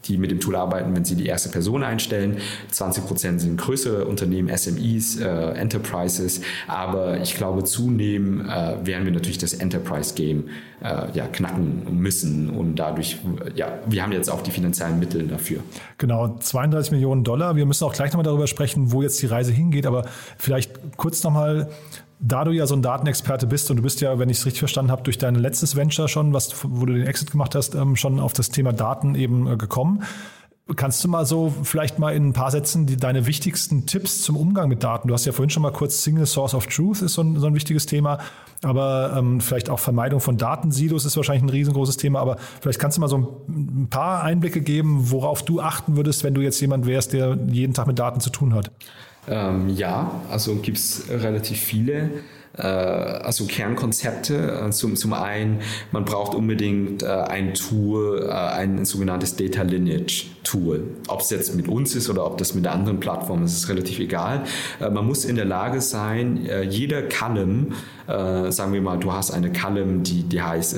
die mit dem Tool arbeiten, wenn sie die erste Person einstellen. 20 Prozent sind größere Unternehmen, SMEs, äh, Enterprises. Aber ich glaube, zunehmend äh, werden wir natürlich das Enterprise-Game äh, ja, knacken müssen. Und dadurch, ja, wir haben jetzt auch die finanziellen Mittel dafür. Genau, 32 Millionen Dollar. Wir müssen auch gleich nochmal darüber sprechen, wo jetzt die Reise hingeht. Aber vielleicht kurz nochmal da du ja so ein Datenexperte bist und du bist ja, wenn ich es richtig verstanden habe, durch dein letztes Venture schon, was, wo du den Exit gemacht hast, ähm, schon auf das Thema Daten eben äh, gekommen. Kannst du mal so vielleicht mal in ein paar Sätzen die, deine wichtigsten Tipps zum Umgang mit Daten? Du hast ja vorhin schon mal kurz Single Source of Truth ist so ein, so ein wichtiges Thema, aber ähm, vielleicht auch Vermeidung von Datensilos ist wahrscheinlich ein riesengroßes Thema, aber vielleicht kannst du mal so ein, ein paar Einblicke geben, worauf du achten würdest, wenn du jetzt jemand wärst, der jeden Tag mit Daten zu tun hat. Ähm, ja, also gibt es relativ viele äh, also Kernkonzepte. Äh, zum, zum einen, man braucht unbedingt äh, ein Tool, ein sogenanntes Data Lineage Tool. Ob es jetzt mit uns ist oder ob das mit anderen Plattformen ist, ist relativ egal. Man muss in der Lage sein, jeder Column, sagen wir mal, du hast eine Column, die, die heißt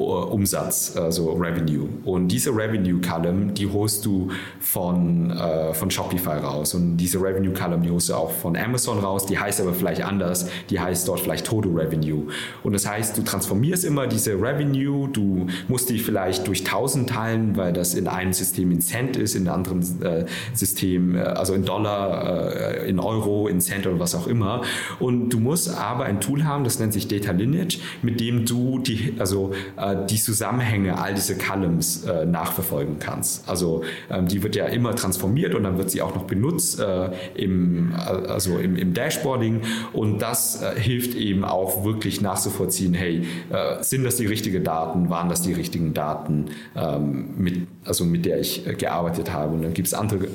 Umsatz, also Revenue. Und diese Revenue Column, die holst du von, äh, von Shopify raus. Und diese Revenue Column, die holst du auch von Amazon raus. Die heißt aber vielleicht anders. Die heißt dort vielleicht Total Revenue. Und das heißt, du transformierst immer diese Revenue. Du musst die vielleicht durch 1000 teilen, weil das in einem System in Cent ist, in einem anderen äh, System, äh, also in Dollar, äh, in Euro, in Cent oder was auch immer. Und du musst aber ein Tool haben, das nennt sich Data Lineage, mit dem du die, also äh, äh, die Zusammenhänge all diese Columns äh, nachverfolgen kannst. Also ähm, die wird ja immer transformiert und dann wird sie auch noch benutzt äh, im, also im, im Dashboarding und das äh, hilft eben auch wirklich nachzuvollziehen, hey, äh, sind das die richtigen Daten, waren das die richtigen Daten, ähm, mit, also mit der ich äh, gearbeitet habe. Und dann gibt es andere,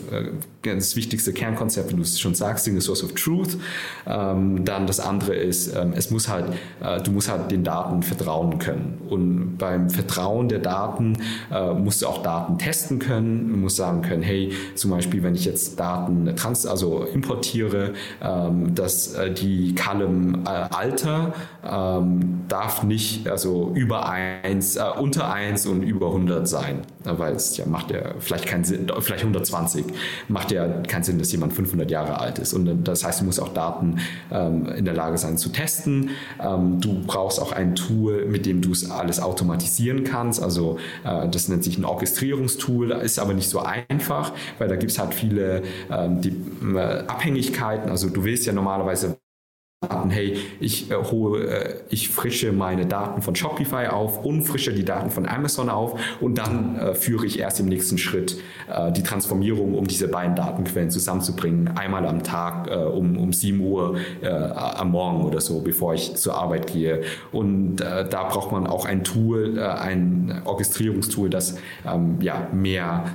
das wichtigste Kernkonzept, wie du es schon sagst, Single Source of Truth. Ähm, dann das andere ist, ähm, es muss halt, du musst halt den Daten vertrauen können. Und beim Vertrauen der Daten musst du auch Daten testen können. Du musst sagen können, hey, zum Beispiel, wenn ich jetzt Daten trans, also importiere, ähm, dass äh, die Column äh, Alter ähm, darf nicht also über 1, äh, unter 1 und über 100 sein, weil es ja macht ja vielleicht keinen Sinn, vielleicht 120 macht ja keinen Sinn, dass jemand 500 Jahre alt ist und das heißt, du musst auch Daten ähm, in der Lage sein zu testen. Ähm, du brauchst auch ein Tool, mit dem du es alles automatisieren kannst, also äh, das nennt sich ein Orchestrierungstool, ist aber nicht so einfach, weil da gibt es halt viele ähm, die, äh, Abhängigkeiten, also du willst ja normalerweise Daten, hey, ich, äh, hole, äh, ich frische meine Daten von Shopify auf und frische die Daten von Amazon auf und dann äh, führe ich erst im nächsten Schritt äh, die Transformierung, um diese beiden Datenquellen zusammenzubringen, einmal am Tag äh, um, um 7 Uhr äh, am Morgen oder so, bevor ich zur Arbeit gehe. Und da braucht man auch ein Tool, ein Orchestrierungstool, das ähm, ja, mehr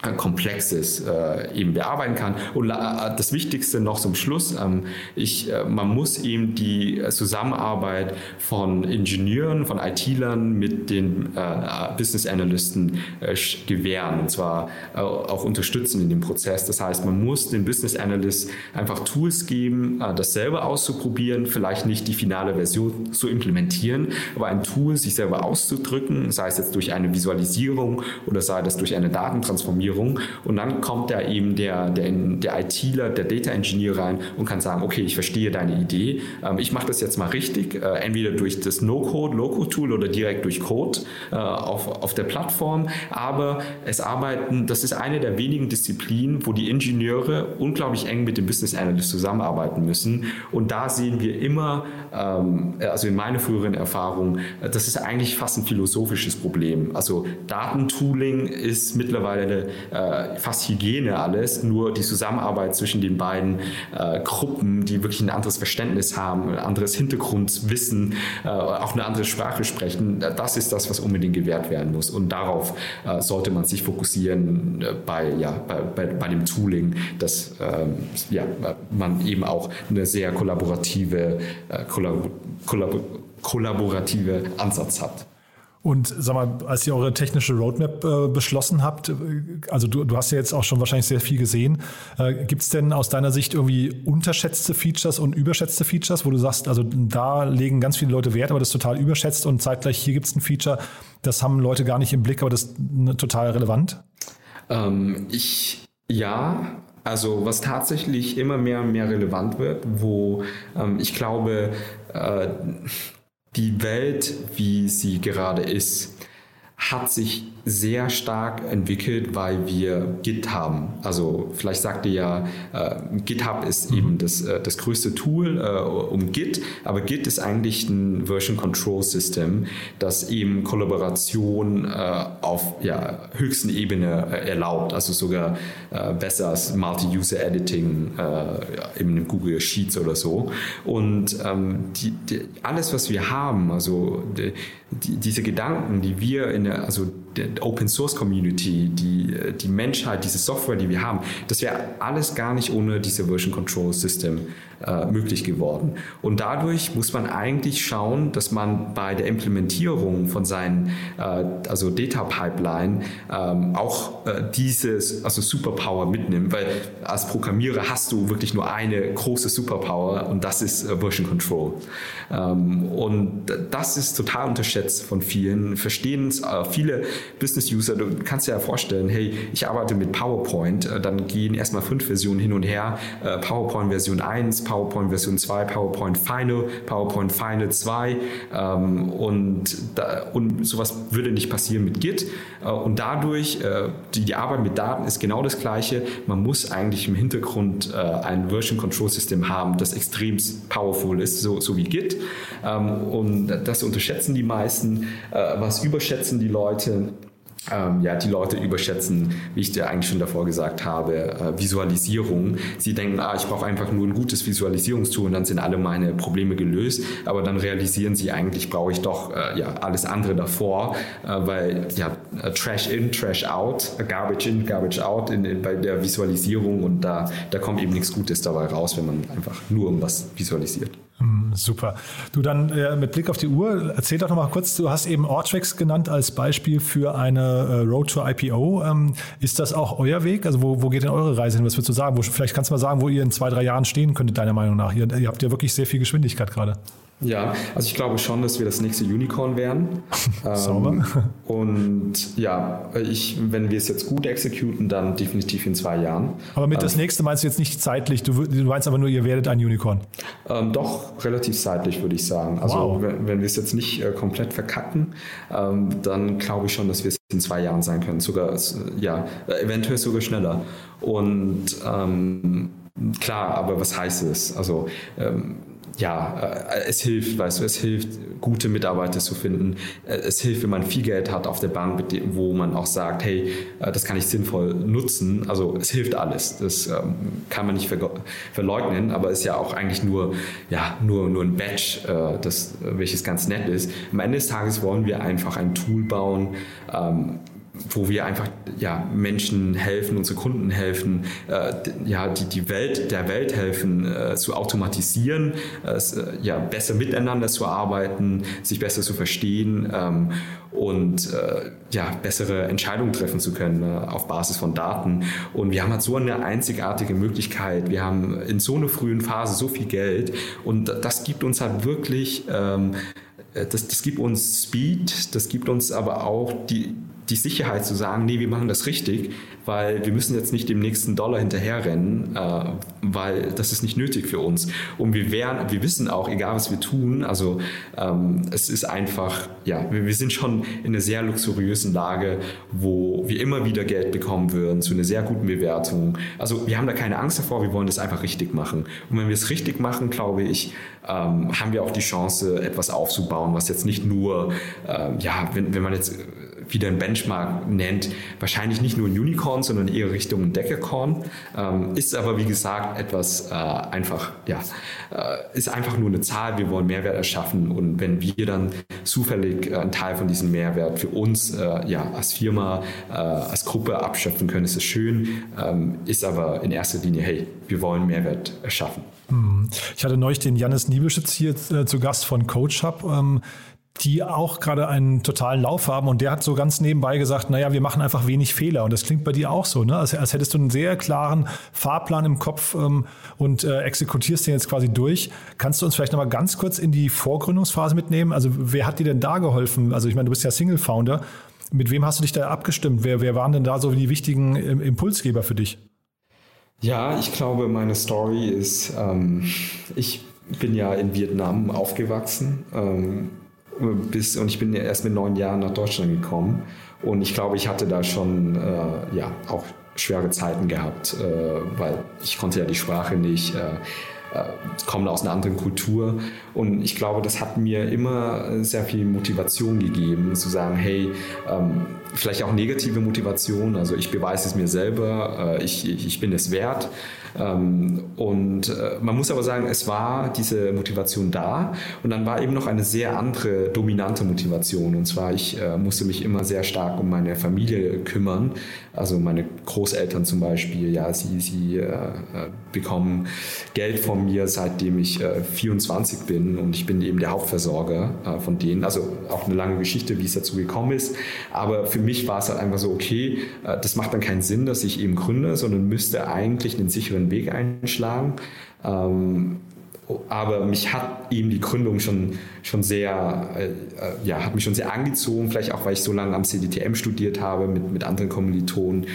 Komplexes äh, eben bearbeiten kann. Und äh, das Wichtigste noch zum Schluss, ähm, ich, äh, man muss eben die Zusammenarbeit von Ingenieuren, von IT-Lern mit den äh, Business Analysten äh, gewähren und zwar äh, auch unterstützen in dem Prozess. Das heißt, man muss den Business Analyst einfach Tools geben, das selber auszuprobieren, vielleicht nicht die finale Version zu implementieren, aber ein Tool sich selber auszudrücken, sei es jetzt durch eine Visualisierung oder sei es durch eine Datentransformierung Optimierung. Und dann kommt da eben der, der, der ITler, der Data Engineer rein und kann sagen, okay, ich verstehe deine Idee. Ähm, ich mache das jetzt mal richtig, äh, entweder durch das No-Code, Low-Code-Tool oder direkt durch Code äh, auf, auf der Plattform. Aber es arbeiten, das ist eine der wenigen Disziplinen, wo die Ingenieure unglaublich eng mit dem Business Analyst zusammenarbeiten müssen. Und da sehen wir immer, also in meiner früheren Erfahrung, das ist eigentlich fast ein philosophisches Problem. Also Datentooling ist mittlerweile äh, fast Hygiene alles, nur die Zusammenarbeit zwischen den beiden äh, Gruppen, die wirklich ein anderes Verständnis haben, ein anderes Hintergrundwissen, äh, auch eine andere Sprache sprechen, das ist das, was unbedingt gewährt werden muss. Und darauf äh, sollte man sich fokussieren äh, bei, ja, bei, bei, bei, dem Tooling, dass ähm, ja, man eben auch eine sehr kollaborative, äh, kollab kollab kollaborative Ansatz hat. Und sag mal, als ihr eure technische Roadmap äh, beschlossen habt, äh, also du, du hast ja jetzt auch schon wahrscheinlich sehr viel gesehen, äh, gibt es denn aus deiner Sicht irgendwie unterschätzte Features und überschätzte Features, wo du sagst, also da legen ganz viele Leute Wert, aber das ist total überschätzt und zeitgleich hier gibt es ein Feature, das haben Leute gar nicht im Blick, aber das ist ne, total relevant? Ähm, ich, ja, also was tatsächlich immer mehr und mehr relevant wird, wo ähm, ich glaube, äh, die Welt, wie sie gerade ist, hat sich sehr stark entwickelt, weil wir Git haben. Also vielleicht sagt ihr ja, äh, GitHub ist mhm. eben das, äh, das größte Tool äh, um Git, aber Git ist eigentlich ein Version Control System, das eben Kollaboration äh, auf ja, höchsten Ebene äh, erlaubt, also sogar äh, besser als Multi-User Editing äh, in Google Sheets oder so. Und ähm, die, die, alles, was wir haben, also die, diese Gedanken, die wir in der, also der Open Source Community, die, die Menschheit, diese Software, die wir haben, das wäre alles gar nicht ohne diese Version Control System äh, möglich geworden. Und dadurch muss man eigentlich schauen, dass man bei der Implementierung von seinen, äh, also Data Pipeline, ähm, auch äh, dieses, also Superpower mitnimmt, weil als Programmierer hast du wirklich nur eine große Superpower und das ist äh, Version Control. Ähm, und das ist total unterschätzt von vielen, verstehen es Äh, viele Business-User, du kannst dir ja vorstellen, hey, ich arbeite mit PowerPoint, äh, dann gehen erstmal fünf Versionen hin und her. Äh, PowerPoint Version 1, PowerPoint Version 2, PowerPoint Final, PowerPoint Final 2 ähm, und, da, und sowas würde nicht passieren mit Git. Äh, und dadurch, äh, die, die Arbeit mit Daten ist genau das Gleiche. Man muss eigentlich im Hintergrund äh, ein Version Control System haben, das extrem powerful ist, so, so wie Git. Ähm, und das unterschätzen die meisten. Äh, was überschätzen die Leute? ähm, ja, die Leute überschätzen, wie ich dir eigentlich schon davor gesagt habe, äh, Visualisierung. Sie denken, ah, ich brauche einfach nur ein gutes Visualisierungstool und dann sind alle meine Probleme gelöst. Aber dann realisieren sie, eigentlich brauche ich doch äh, ja, alles andere davor, äh, weil ja, äh, Trash in, Trash out, äh, Garbage in, Garbage out in, in, bei der Visualisierung und da, da kommt eben nichts Gutes dabei raus, wenn man einfach nur irgendwas visualisiert. Hm, super. Du dann äh, mit Blick auf die Uhr, erzähl doch noch mal kurz, du hast eben Ortrex genannt als Beispiel für eine äh, Road to IPO. Ähm, ist das auch euer Weg? Also wo, wo geht denn eure Reise hin? Was würdest du sagen? Wo, vielleicht kannst du mal sagen, wo ihr in zwei, drei Jahren stehen könntet, deiner Meinung nach. Ihr, ihr habt ja wirklich sehr viel Geschwindigkeit gerade. Ja, also ich glaube schon, dass wir das nächste Unicorn werden. <laughs> Ähm, <laughs> und ja, ich, wenn wir es jetzt gut exekuten, dann definitiv in zwei Jahren. Aber mit ähm, das nächste meinst du jetzt nicht zeitlich, du, du meinst aber nur, ihr werdet ein Unicorn? Ähm, doch, relativ zeitlich würde ich sagen. Also wow. wenn, wenn, wir es jetzt nicht äh, komplett verkacken, ähm, dann glaube ich schon, dass wir es in zwei Jahren sein können. Sogar, äh, ja, eventuell sogar schneller. Und ähm, klar, aber was heißt es? Also ähm, ja, äh, es hilft, weißt du, es hilft, gute Mitarbeiter zu finden. Äh, es hilft, wenn man viel Geld hat auf der Bank, wo man auch sagt, hey, äh, das kann ich sinnvoll nutzen. Also es hilft alles. Das ähm, kann man nicht verleugnen, aber ist ja auch eigentlich nur, ja, nur, nur ein Badge, das, welches ganz nett ist. Am Ende des Tages wollen wir einfach ein Tool bauen, ähm, wo wir einfach ja, Menschen helfen, unsere Kunden helfen, äh, ja, die, die Welt, der Welt helfen, äh, zu automatisieren, äh, ja, besser miteinander zu arbeiten, sich besser zu verstehen ähm, und äh, ja, bessere Entscheidungen treffen zu können äh, auf Basis von Daten. Und wir haben halt so eine einzigartige Möglichkeit. Wir haben in so einer frühen Phase so viel Geld und das gibt uns halt wirklich ähm, das, das gibt uns Speed, das gibt uns aber auch die, die Sicherheit zu sagen, nee, wir machen das richtig, weil wir müssen jetzt nicht dem nächsten Dollar hinterherrennen, äh, weil das ist nicht nötig für uns. Und wir wären, wir wissen auch, egal was wir tun, also ähm, es ist einfach, ja, wir, wir sind schon in einer sehr luxuriösen Lage, wo wir immer wieder Geld bekommen würden zu einer sehr guten Bewertung. Also wir haben da keine Angst davor, wir wollen das einfach richtig machen. Und wenn wir es richtig machen, glaube ich, ähm, haben wir auch die Chance, etwas aufzubauen, was jetzt nicht nur, ähm, ja, wenn, wenn man jetzt wieder ein Benchmark nennt, wahrscheinlich nicht nur ein Unicorn, sondern eher Richtung ein Decacorn. Ähm, ist aber wie gesagt etwas äh, einfach, ja, äh, ist einfach nur eine Zahl. Wir wollen Mehrwert erschaffen und wenn wir dann zufällig äh, einen Teil von diesem Mehrwert für uns, äh, ja, als Firma, äh, als Gruppe abschöpfen können, ist es schön. Ähm, ist aber in erster Linie, hey, wir wollen Mehrwert erschaffen. Hm. Ich hatte neulich den Janis Niebeschitz hier äh, zu Gast von Coach Hub. Ähm, die auch gerade einen totalen Lauf haben und der hat so ganz nebenbei gesagt, naja, wir machen einfach wenig Fehler und das klingt bei dir auch so, ne? als, als hättest du einen sehr klaren Fahrplan im Kopf ähm, und äh, exekutierst den jetzt quasi durch. Kannst du uns vielleicht nochmal ganz kurz in die Vorgründungsphase mitnehmen? Also wer hat dir denn da geholfen? Also ich meine, du bist ja Single-Founder. Mit wem hast du dich da abgestimmt? Wer, wer waren denn da so die wichtigen Impulsgeber für dich? Ja, ich glaube, meine Story ist, ähm, ich bin ja in Vietnam aufgewachsen. Ähm, bis, und ich bin erst mit neun Jahren nach Deutschland gekommen. Und ich glaube, ich hatte da schon äh, ja, auch schwere Zeiten gehabt, äh, weil ich konnte ja die Sprache nicht. Äh, äh, komme aus einer anderen Kultur. Und ich glaube, das hat mir immer sehr viel Motivation gegeben, zu sagen, hey, ähm, vielleicht auch negative Motivation, also ich beweise es mir selber, äh, ich, ich bin es wert. Ähm, und äh, man muss aber sagen, es war diese Motivation da und dann war eben noch eine sehr andere dominante Motivation. Und zwar, ich äh, musste mich immer sehr stark um meine Familie kümmern. Also meine Großeltern zum Beispiel, ja, sie, sie äh, bekommen Geld von mir, seitdem ich 24 bin und ich bin eben der Hauptversorger von denen. Also auch eine lange Geschichte, wie es dazu gekommen ist. Aber für mich war es halt einfach so, okay, das macht dann keinen Sinn, dass ich eben gründe, sondern müsste eigentlich einen sicheren Weg einschlagen. Ähm, aber mich hat eben die Gründung schon, schon sehr, äh, ja, hat mich schon sehr angezogen, vielleicht auch, weil ich so lange am CDTM studiert habe mit, mit anderen Kommilitonen.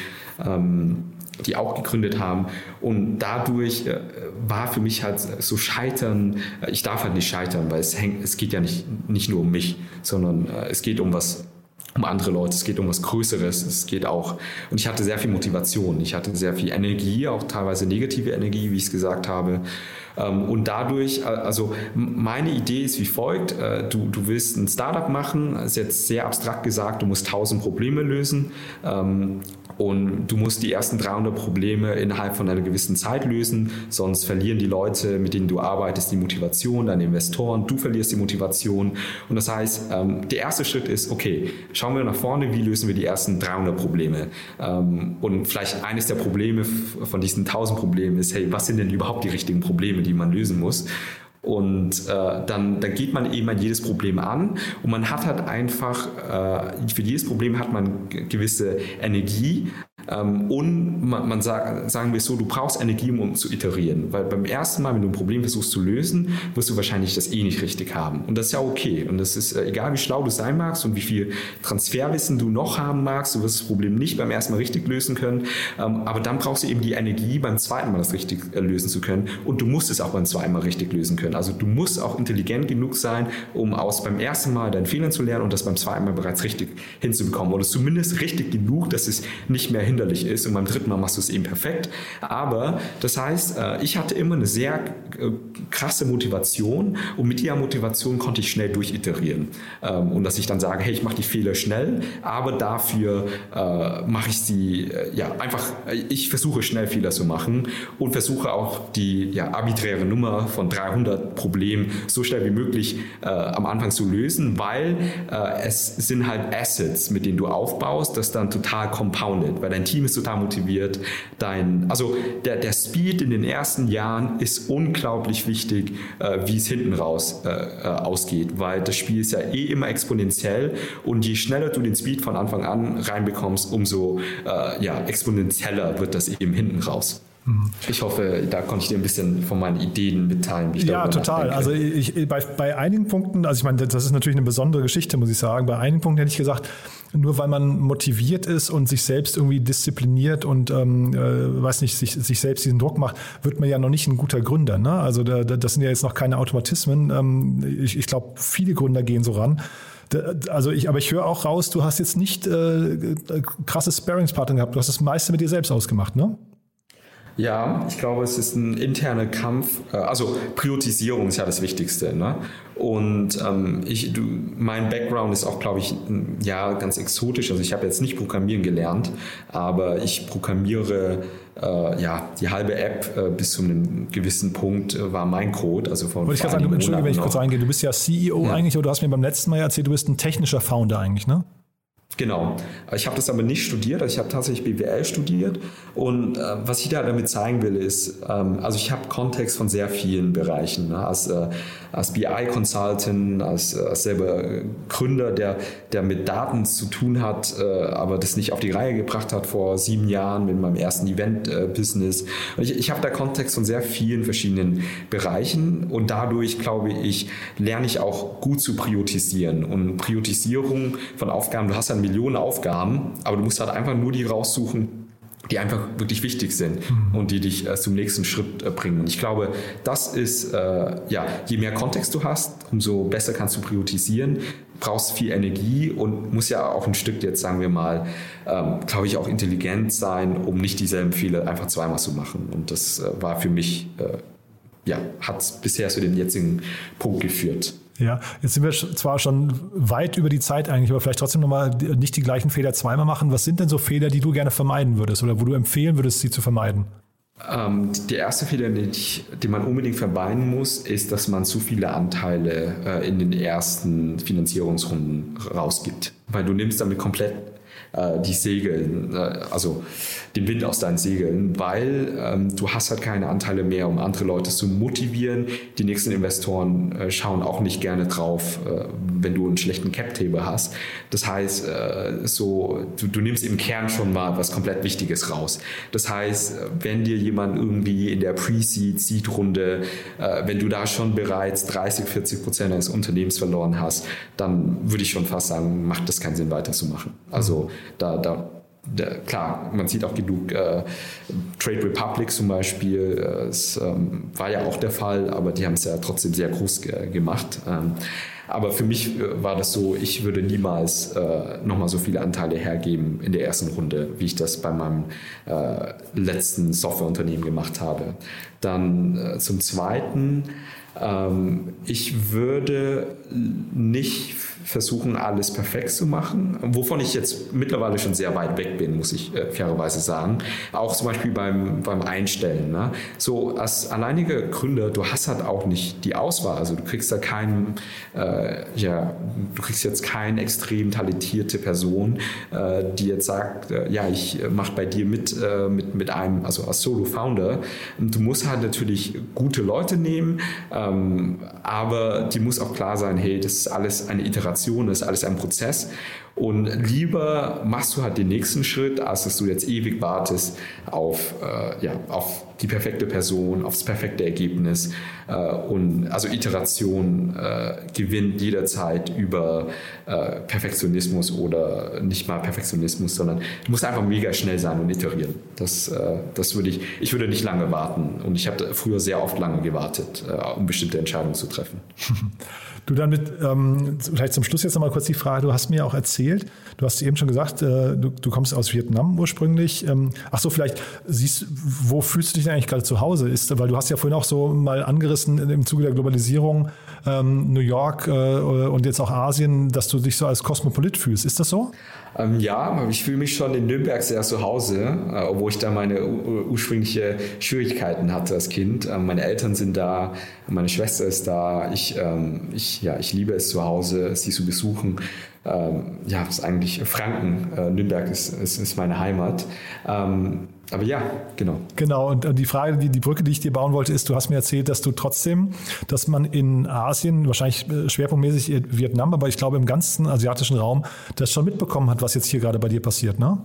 Ähm, die auch gegründet haben. Und dadurch äh, war für mich halt so Scheitern, äh, ich darf halt nicht scheitern, weil es, hängt, es geht ja nicht, nicht nur um mich, sondern äh, es geht um was um andere Leute, es geht um was Größeres, es geht auch, und ich hatte sehr viel Motivation, ich hatte sehr viel Energie, auch teilweise negative Energie, wie ich es gesagt habe. Ähm, und dadurch, also meine Idee ist wie folgt, äh, du, du willst ein Startup machen, ist jetzt sehr abstrakt gesagt, du musst tausend Probleme lösen ähm, und du musst die ersten 300 Probleme innerhalb von einer gewissen Zeit lösen, sonst verlieren die Leute, mit denen du arbeitest, die Motivation, deine Investoren, du verlierst die Motivation. Und das heißt, ähm, der erste Schritt ist, okay, schauen wir nach vorne, wie lösen wir die ersten 300 Probleme? Und vielleicht eines der Probleme von diesen 1000 Problemen ist, hey, was sind denn überhaupt die richtigen Probleme, die man lösen muss? Und äh, dann, dann geht man eben an jedes Problem an und man hat halt einfach, äh, für jedes Problem hat man gewisse Energie, und man, man sagt, sagen wir es so, du brauchst Energie, um zu iterieren. Weil beim ersten Mal, wenn du ein Problem versuchst zu lösen, wirst du wahrscheinlich das eh nicht richtig haben. Und das ist ja okay. Und das ist äh, egal, wie schlau du sein magst und wie viel Transferwissen du noch haben magst, du wirst das Problem nicht beim ersten Mal richtig lösen können. Ähm, aber dann brauchst du eben die Energie, beim zweiten Mal das richtig äh, lösen zu können. Und du musst es auch beim zweiten Mal richtig lösen können. Also du musst auch intelligent genug sein, um aus beim ersten Mal deinen Fehlern zu lernen und das beim zweiten Mal bereits richtig hinzubekommen. Oder zumindest richtig genug, dass es nicht mehr hin hinderlich ist und beim dritten Mal machst du es eben perfekt. Aber das heißt, äh, ich hatte immer eine sehr äh, krasse Motivation und mit dieser Motivation konnte ich schnell durchiterieren. Ähm, und dass ich dann sage, hey, ich mache die Fehler schnell, aber dafür äh, mache ich sie, ja, einfach, ich versuche schnell Fehler zu machen und versuche auch die ja, arbiträre Nummer von 300 Problemen so schnell wie möglich am Anfang zu lösen, weil es sind halt Assets, mit denen du aufbaust, das dann total compounded, weil dein dein Team ist total motiviert, dein, also der, der Speed in den ersten Jahren ist unglaublich wichtig, äh, wie es hinten raus äh, äh, ausgeht, weil das Spiel ist ja eh immer exponentiell und je schneller du den Speed von Anfang an reinbekommst, umso äh, ja, exponentieller wird das eben hinten raus. Mhm. Ich hoffe, da konnte ich dir ein bisschen von meinen Ideen mitteilen. ja, total. Also ich, bei, bei einigen Punkten, also ich meine, das ist natürlich eine besondere Geschichte, muss ich sagen. Bei einigen Punkten hätte ich gesagt, nur weil man motiviert ist und sich selbst irgendwie diszipliniert und ähm, äh, weiß nicht, sich, sich selbst diesen Druck macht, wird man ja noch nicht ein guter Gründer. Ne? Also da, da, das sind ja jetzt noch keine Automatismen. Ähm, ich ich glaube, viele Gründer gehen so ran. Also ich, aber ich höre auch raus, du hast jetzt nicht äh, äh krasse Sparingspartner gehabt, du hast das meiste mit dir selbst ausgemacht, ne? Ja, ich glaube, es ist ein interner Kampf. Äh, also Priorisierung ist ja das Wichtigste. Ne? Und ähm, ich, du, mein Background ist auch, glaube ich, ja ganz exotisch. Also ich habe jetzt nicht Programmieren gelernt, aber ich programmiere äh, ja die halbe App äh, bis zu einem gewissen Punkt äh, war mein Code. Also von Wollte ich gerade sagen, Entschuldige, wenn ich kurz reingehe. Du bist ja CEO ja. eigentlich, aber du hast mir beim letzten Mal erzählt, du bist ein technischer Founder eigentlich, ne? Genau. Ich habe das aber nicht studiert, also ich habe tatsächlich BWL studiert und äh, was ich da damit zeigen will ist, ähm, also ich habe Kontext von sehr vielen Bereichen, ne? als, äh, als BI-Consultant, als, äh, als selber Gründer, der, der mit Daten zu tun hat, äh, aber das nicht auf die Reihe gebracht hat vor sieben Jahren mit meinem ersten Event-Business. ich, ich habe da Kontext von sehr vielen verschiedenen Bereichen und dadurch, glaube ich, lerne ich auch gut zu priorisieren und Priorisierung von Aufgaben, du hast ja Millionen Aufgaben, aber du musst halt einfach nur die raussuchen, die einfach wirklich wichtig sind mhm. und die dich äh, zum nächsten Schritt äh, bringen. Und ich glaube, das ist, äh, ja, je mehr Kontext du hast, umso besser kannst du priorisieren, brauchst viel Energie und muss ja auch ein Stück jetzt, sagen wir mal, ähm, glaube ich, auch intelligent sein, um nicht dieselben Fehler einfach zweimal zu machen. Und das äh, war für mich, äh, ja, hat bisher zu dem jetzigen Punkt geführt. Ja, jetzt sind wir zwar schon weit über die Zeit eigentlich, aber vielleicht trotzdem nochmal nicht die gleichen Fehler zweimal machen. Was sind denn so Fehler, die du gerne vermeiden würdest oder wo du empfehlen würdest, sie zu vermeiden? Ähm, der erste Fehler, den, ich, den, man unbedingt vermeiden muss, ist, dass man zu viele Anteile äh, in den ersten Finanzierungsrunden rausgibt. Weil du nimmst damit komplett äh, die Segel, äh, also den Wind aus deinen Segeln, weil ähm, du hast halt keine Anteile mehr, um andere Leute zu motivieren. Die nächsten Investoren äh, schauen auch nicht gerne drauf, äh, wenn du einen schlechten Cap-Table hast. Das heißt, äh, so, du, du, nimmst im Kern schon mal was komplett Wichtiges raus. Das heißt, wenn dir jemand irgendwie in der Pre-Seed, Seed-Runde, äh, wenn du da schon bereits 30, 40 Prozent deines Unternehmens verloren hast, dann würde ich schon fast sagen, macht das keinen Sinn weiterzumachen. Also da, da klar, man sieht auch genug äh, Trade Republic zum Beispiel, es ähm, war ja auch der Fall, aber die haben es ja trotzdem sehr groß ge gemacht. Ähm, aber für mich äh, war das so, ich würde niemals äh, nochmal so viele Anteile hergeben in der ersten Runde, wie ich das bei meinem äh, letzten Softwareunternehmen gemacht habe. Dann äh, zum Zweiten, ähm, ich würde nicht versuchen, alles perfekt zu machen, wovon ich jetzt mittlerweile schon sehr weit weg bin, muss ich äh, fairerweise sagen. Auch zum Beispiel beim, beim Einstellen. Ne? So als alleiniger Gründer, du hast halt auch nicht die Auswahl. Also du kriegst da keinen, äh, ja, du kriegst jetzt keine extrem talentierte Person, äh, die jetzt sagt, äh, ja, ich mache bei dir mit, äh, mit, mit einem, also als Solo-Founder. Du musst halt natürlich gute Leute nehmen, ähm, aber die muss auch klar sein, hey, das ist alles eine Iteration, das ist alles ein Prozess. Und lieber machst du halt den nächsten Schritt, als dass du jetzt ewig wartest auf, äh, ja, auf die perfekte Person, aufs perfekte Ergebnis. Äh, und also Iteration äh, gewinnt jederzeit über äh, Perfektionismus oder nicht mal Perfektionismus, sondern du musst einfach mega schnell sein und iterieren. Das, äh, das würde ich, ich würde nicht lange warten. Und ich habe früher sehr oft lange gewartet, äh, um bestimmte Entscheidungen zu treffen. <laughs> Du dann mit, ähm, vielleicht zum Schluss jetzt nochmal kurz die Frage, du hast mir auch erzählt, du hast eben schon gesagt, äh, du, du, kommst aus Vietnam ursprünglich. Ähm, ach so, vielleicht siehst, wo fühlst du dich denn eigentlich gerade zu Hause? Ist, weil du hast ja vorhin auch so mal angerissen im Zuge der Globalisierung ähm, New York äh, und jetzt auch Asien, dass du dich so als Kosmopolit fühlst. Ist das so? Ähm, ja, ich fühle mich schon in Nürnberg sehr zu Hause, äh, obwohl ich da meine ursprüngliche Schwierigkeiten hatte als Kind. Ähm, meine Eltern sind da, meine Schwester ist da. Ich, ähm, ich, ja, ich liebe es zu Hause, sie zu besuchen. Ähm, ja, das ist eigentlich Franken. Äh, Nürnberg ist, ist, ist meine Heimat. Aber ja, genau. Genau, und die Frage, die, die Brücke, die ich dir bauen wollte, ist, du hast mir erzählt, dass du trotzdem, dass man in Asien, wahrscheinlich äh, schwerpunktmäßig Vietnam, aber ich glaube im ganzen asiatischen Raum, das schon mitbekommen hat, was jetzt hier gerade bei dir passiert, ne?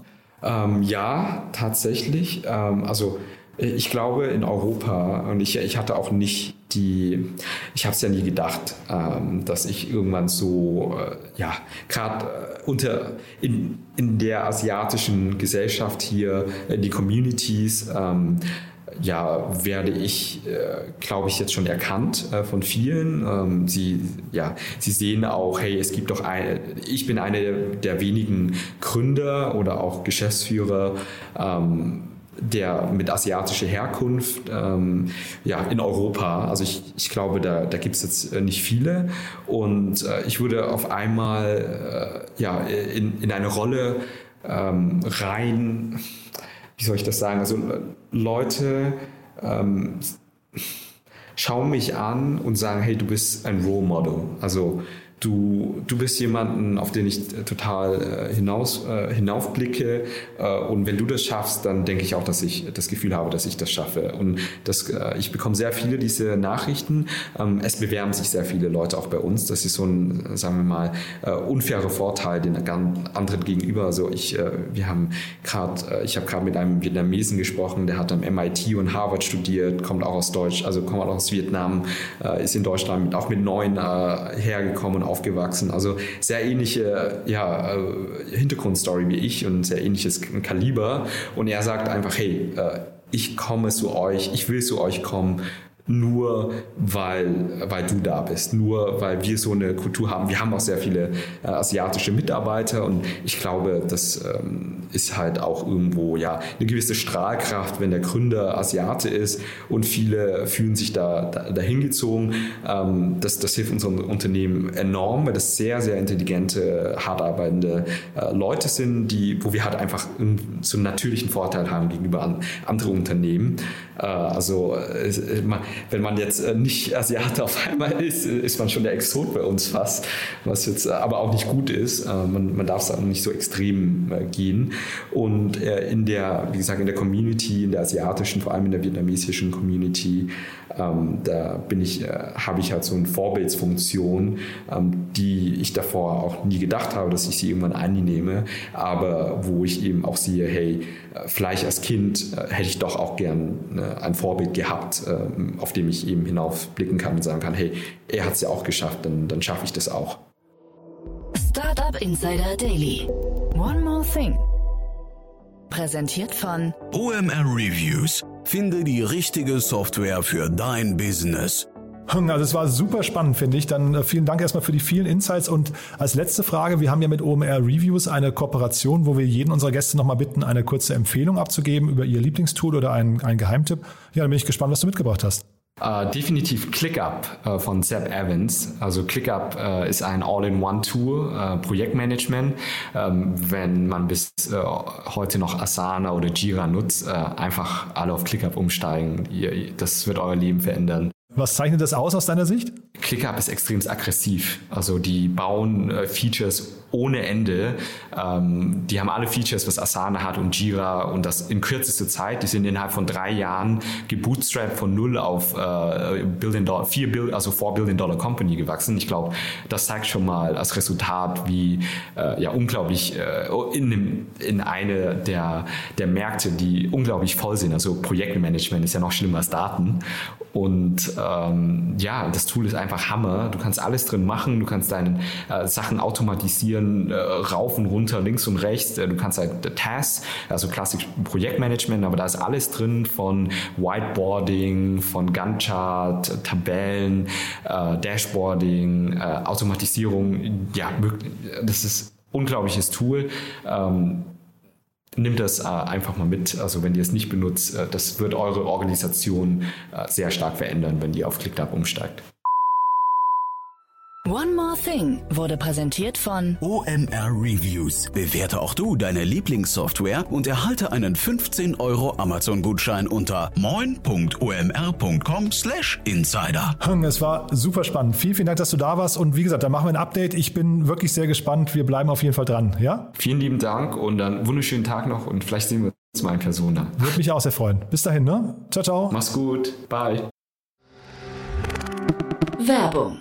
Ähm, ja, tatsächlich. Ähm, also ich glaube in Europa, und ich, ich hatte auch nicht die, ich habe es ja nie gedacht, ähm, dass ich irgendwann so, äh, ja, gerade äh, unter, in, in der asiatischen Gesellschaft hier, in die Communities, ähm, ja, werde ich, äh, glaube ich, jetzt schon erkannt äh, von vielen. Ähm, sie, ja, sie sehen auch, hey, es gibt doch eine, ich bin einer der wenigen Gründer oder auch Geschäftsführer, ähm, der mit asiatischer Herkunft ähm, ja, in Europa. Also ich, ich glaube, da, da gibt es jetzt äh, nicht viele. Und äh, ich würde auf einmal äh, ja, in, in eine Rolle ähm, rein, wie soll ich das sagen? Also Leute ähm, schauen mich an und sagen, hey, du bist ein Role Model. Also Du, du bist jemanden, auf den ich äh, total äh, hinaus, äh, hinaufblicke. Äh, und wenn du das schaffst, dann denke ich auch, dass ich das Gefühl habe, dass ich das schaffe. Und das, äh, ich bekomme sehr viele diese Nachrichten. Ähm, es bewerben sich sehr viele Leute auch bei uns. Das ist so ein, sagen wir mal, unfairer Vorteil den anderen gegenüber. Also ich, wir haben gerade, ich habe gerade mit einem Vietnamesen gesprochen, der hat am MIT und Harvard studiert, kommt auch aus Deutsch, also kommt auch aus Vietnam, ist in Deutschland auch mit neun hergekommen aufgewachsen. Also sehr ähnliche ja, äh, Hintergrundstory wie ich und sehr ähnliches Kaliber. Und er sagt einfach, hey, äh, ich komme zu euch, ich will zu euch kommen nur weil, weil du da bist, nur weil wir so eine Kultur haben. Wir haben auch sehr viele äh, asiatische Mitarbeiter und ich glaube, das ähm, ist halt auch irgendwo ja eine gewisse Strahlkraft, wenn der Gründer Asiate ist und viele fühlen sich da, da dahin. Ähm, das, das hilft unserem Unternehmen enorm, weil das sehr, sehr intelligente, hart arbeitende äh, Leute sind, die, wo wir halt einfach so einen natürlichen Vorteil haben gegenüber an, anderen Unternehmen. Äh, also äh, man, wenn man jetzt äh, nicht Asiate auf einmal ist, ist man schon der Exot bei uns fast, was jetzt äh, aber auch nicht gut ist. Äh, man, man darf es auch nicht so extrem äh, gehen. Und äh, in der, wie gesagt, in der Community, in der asiatischen, vor allem in der vietnamesischen Community, ähm, da bin ich, äh, habe ich halt so eine Vorbildsfunktion, ähm, die ich davor auch nie gedacht habe, dass ich sie irgendwann annehme, aber wo ich eben auch sehe, hey, äh, vielleicht als Kind äh, hätte ich doch auch gern äh, ein Vorbild gehabt, äh, auf dem ich eben hinaufblicken kann und sagen kann, hey, er hat es ja auch geschafft, dann, dann schaffe ich das auch. Startup Insider Daily. One more thing. Präsentiert von OMR Reviews. Finde die richtige Software für dein Business. Also es war super spannend, finde ich. Dann äh, vielen Dank erstmal für die vielen Insights. Und als letzte Frage, wir haben ja mit OMR Reviews eine Kooperation, wo wir jeden unserer Gäste nochmal bitten, eine kurze Empfehlung abzugeben über ihr Lieblingstool oder einen, einen Geheimtipp. Ja, dann bin ich gespannt, was du mitgebracht hast. Uh, definitiv ClickUp uh, von Seb Evans. Also ClickUp uh, ist ein All-in-One-Tool, Projektmanagement. Um, ähm, wenn man bis heute noch Asana oder Jira nutzt, einfach alle auf ClickUp umsteigen. Das wird euer Leben verändern. Was zeichnet das aus aus deiner Sicht? ClickUp ist extrem aggressiv. Also die bauen äh, Features ohne Ende. Ähm, die haben alle Features, was Asana hat und Jira und das in kürzester Zeit. Die sind innerhalb von drei Jahren gebootstrapped von null auf äh, Billion Dollar, vier Bill, also four Billion Dollar Company gewachsen. Ich glaube, das zeigt schon mal als Resultat, wie äh, ja unglaublich äh, in, dem, in eine der, der Märkte, die unglaublich voll sind. Also Projektmanagement ist ja noch schlimmer als Daten. Und ähm, ja, das Tool ist einfach Hammer. Du kannst alles drin machen, du kannst deine äh, Sachen automatisieren, äh, rauf und runter, links und rechts. Äh, du kannst halt Tasks, also klassisch Projektmanagement, aber da ist alles drin von Whiteboarding, von Gantt-Chart, Tabellen, äh, Dashboarding, äh, Automatisierung. Ja, das ist unglaubliches Tool. Ähm, nimm das äh, einfach mal mit. Also wenn ihr es nicht benutzt, äh, das wird eure Organisation äh, sehr stark verändern, wenn ihr auf ClickUp umsteigt. One More Thing wurde präsentiert von OMR Reviews. Bewerte auch du deine Lieblingssoftware und erhalte einen 15 Euro Amazon-Gutschein unter moin.omr.com slash insider. Es war super spannend. Vielen, vielen Dank, dass du da warst. Und wie gesagt, da machen wir ein Update. Ich bin wirklich sehr gespannt. Wir bleiben auf jeden Fall dran. Ja? Vielen lieben Dank und einen wunderschönen Tag noch und vielleicht sehen wir uns mal in Person da. Würde mich auch sehr freuen. Bis dahin, ne? Ciao, ciao. Mach's gut. Bye. Werbung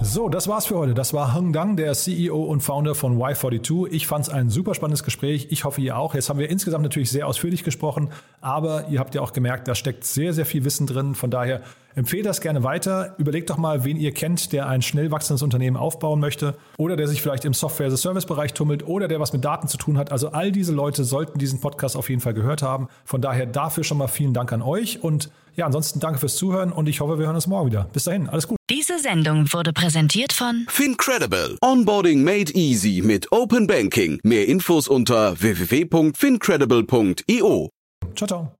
So, das war's für heute. Das war Heng Dang, der CEO und Founder von Y42. Ich fand es ein super spannendes Gespräch. Ich hoffe, ihr auch. Jetzt haben wir insgesamt natürlich sehr ausführlich gesprochen, aber ihr habt ja auch gemerkt, da steckt sehr, sehr viel Wissen drin. Von daher empfehlt das gerne weiter. Überlegt doch mal, wen ihr kennt, der ein schnell wachsendes Unternehmen aufbauen möchte oder der sich vielleicht im Software-as-a-Service-Bereich tummelt oder der was mit Daten zu tun hat. Also all diese Leute sollten diesen Podcast auf jeden Fall gehört haben. Von daher dafür schon mal vielen Dank an euch und ja, ansonsten danke fürs Zuhören und ich hoffe, wir hören uns morgen wieder. Bis dahin, alles gut. Diese Sendung wurde präsentiert von Fincredible. Onboarding made easy mit Open Banking. Mehr Infos unter www.fincredible.io. Ciao, ciao.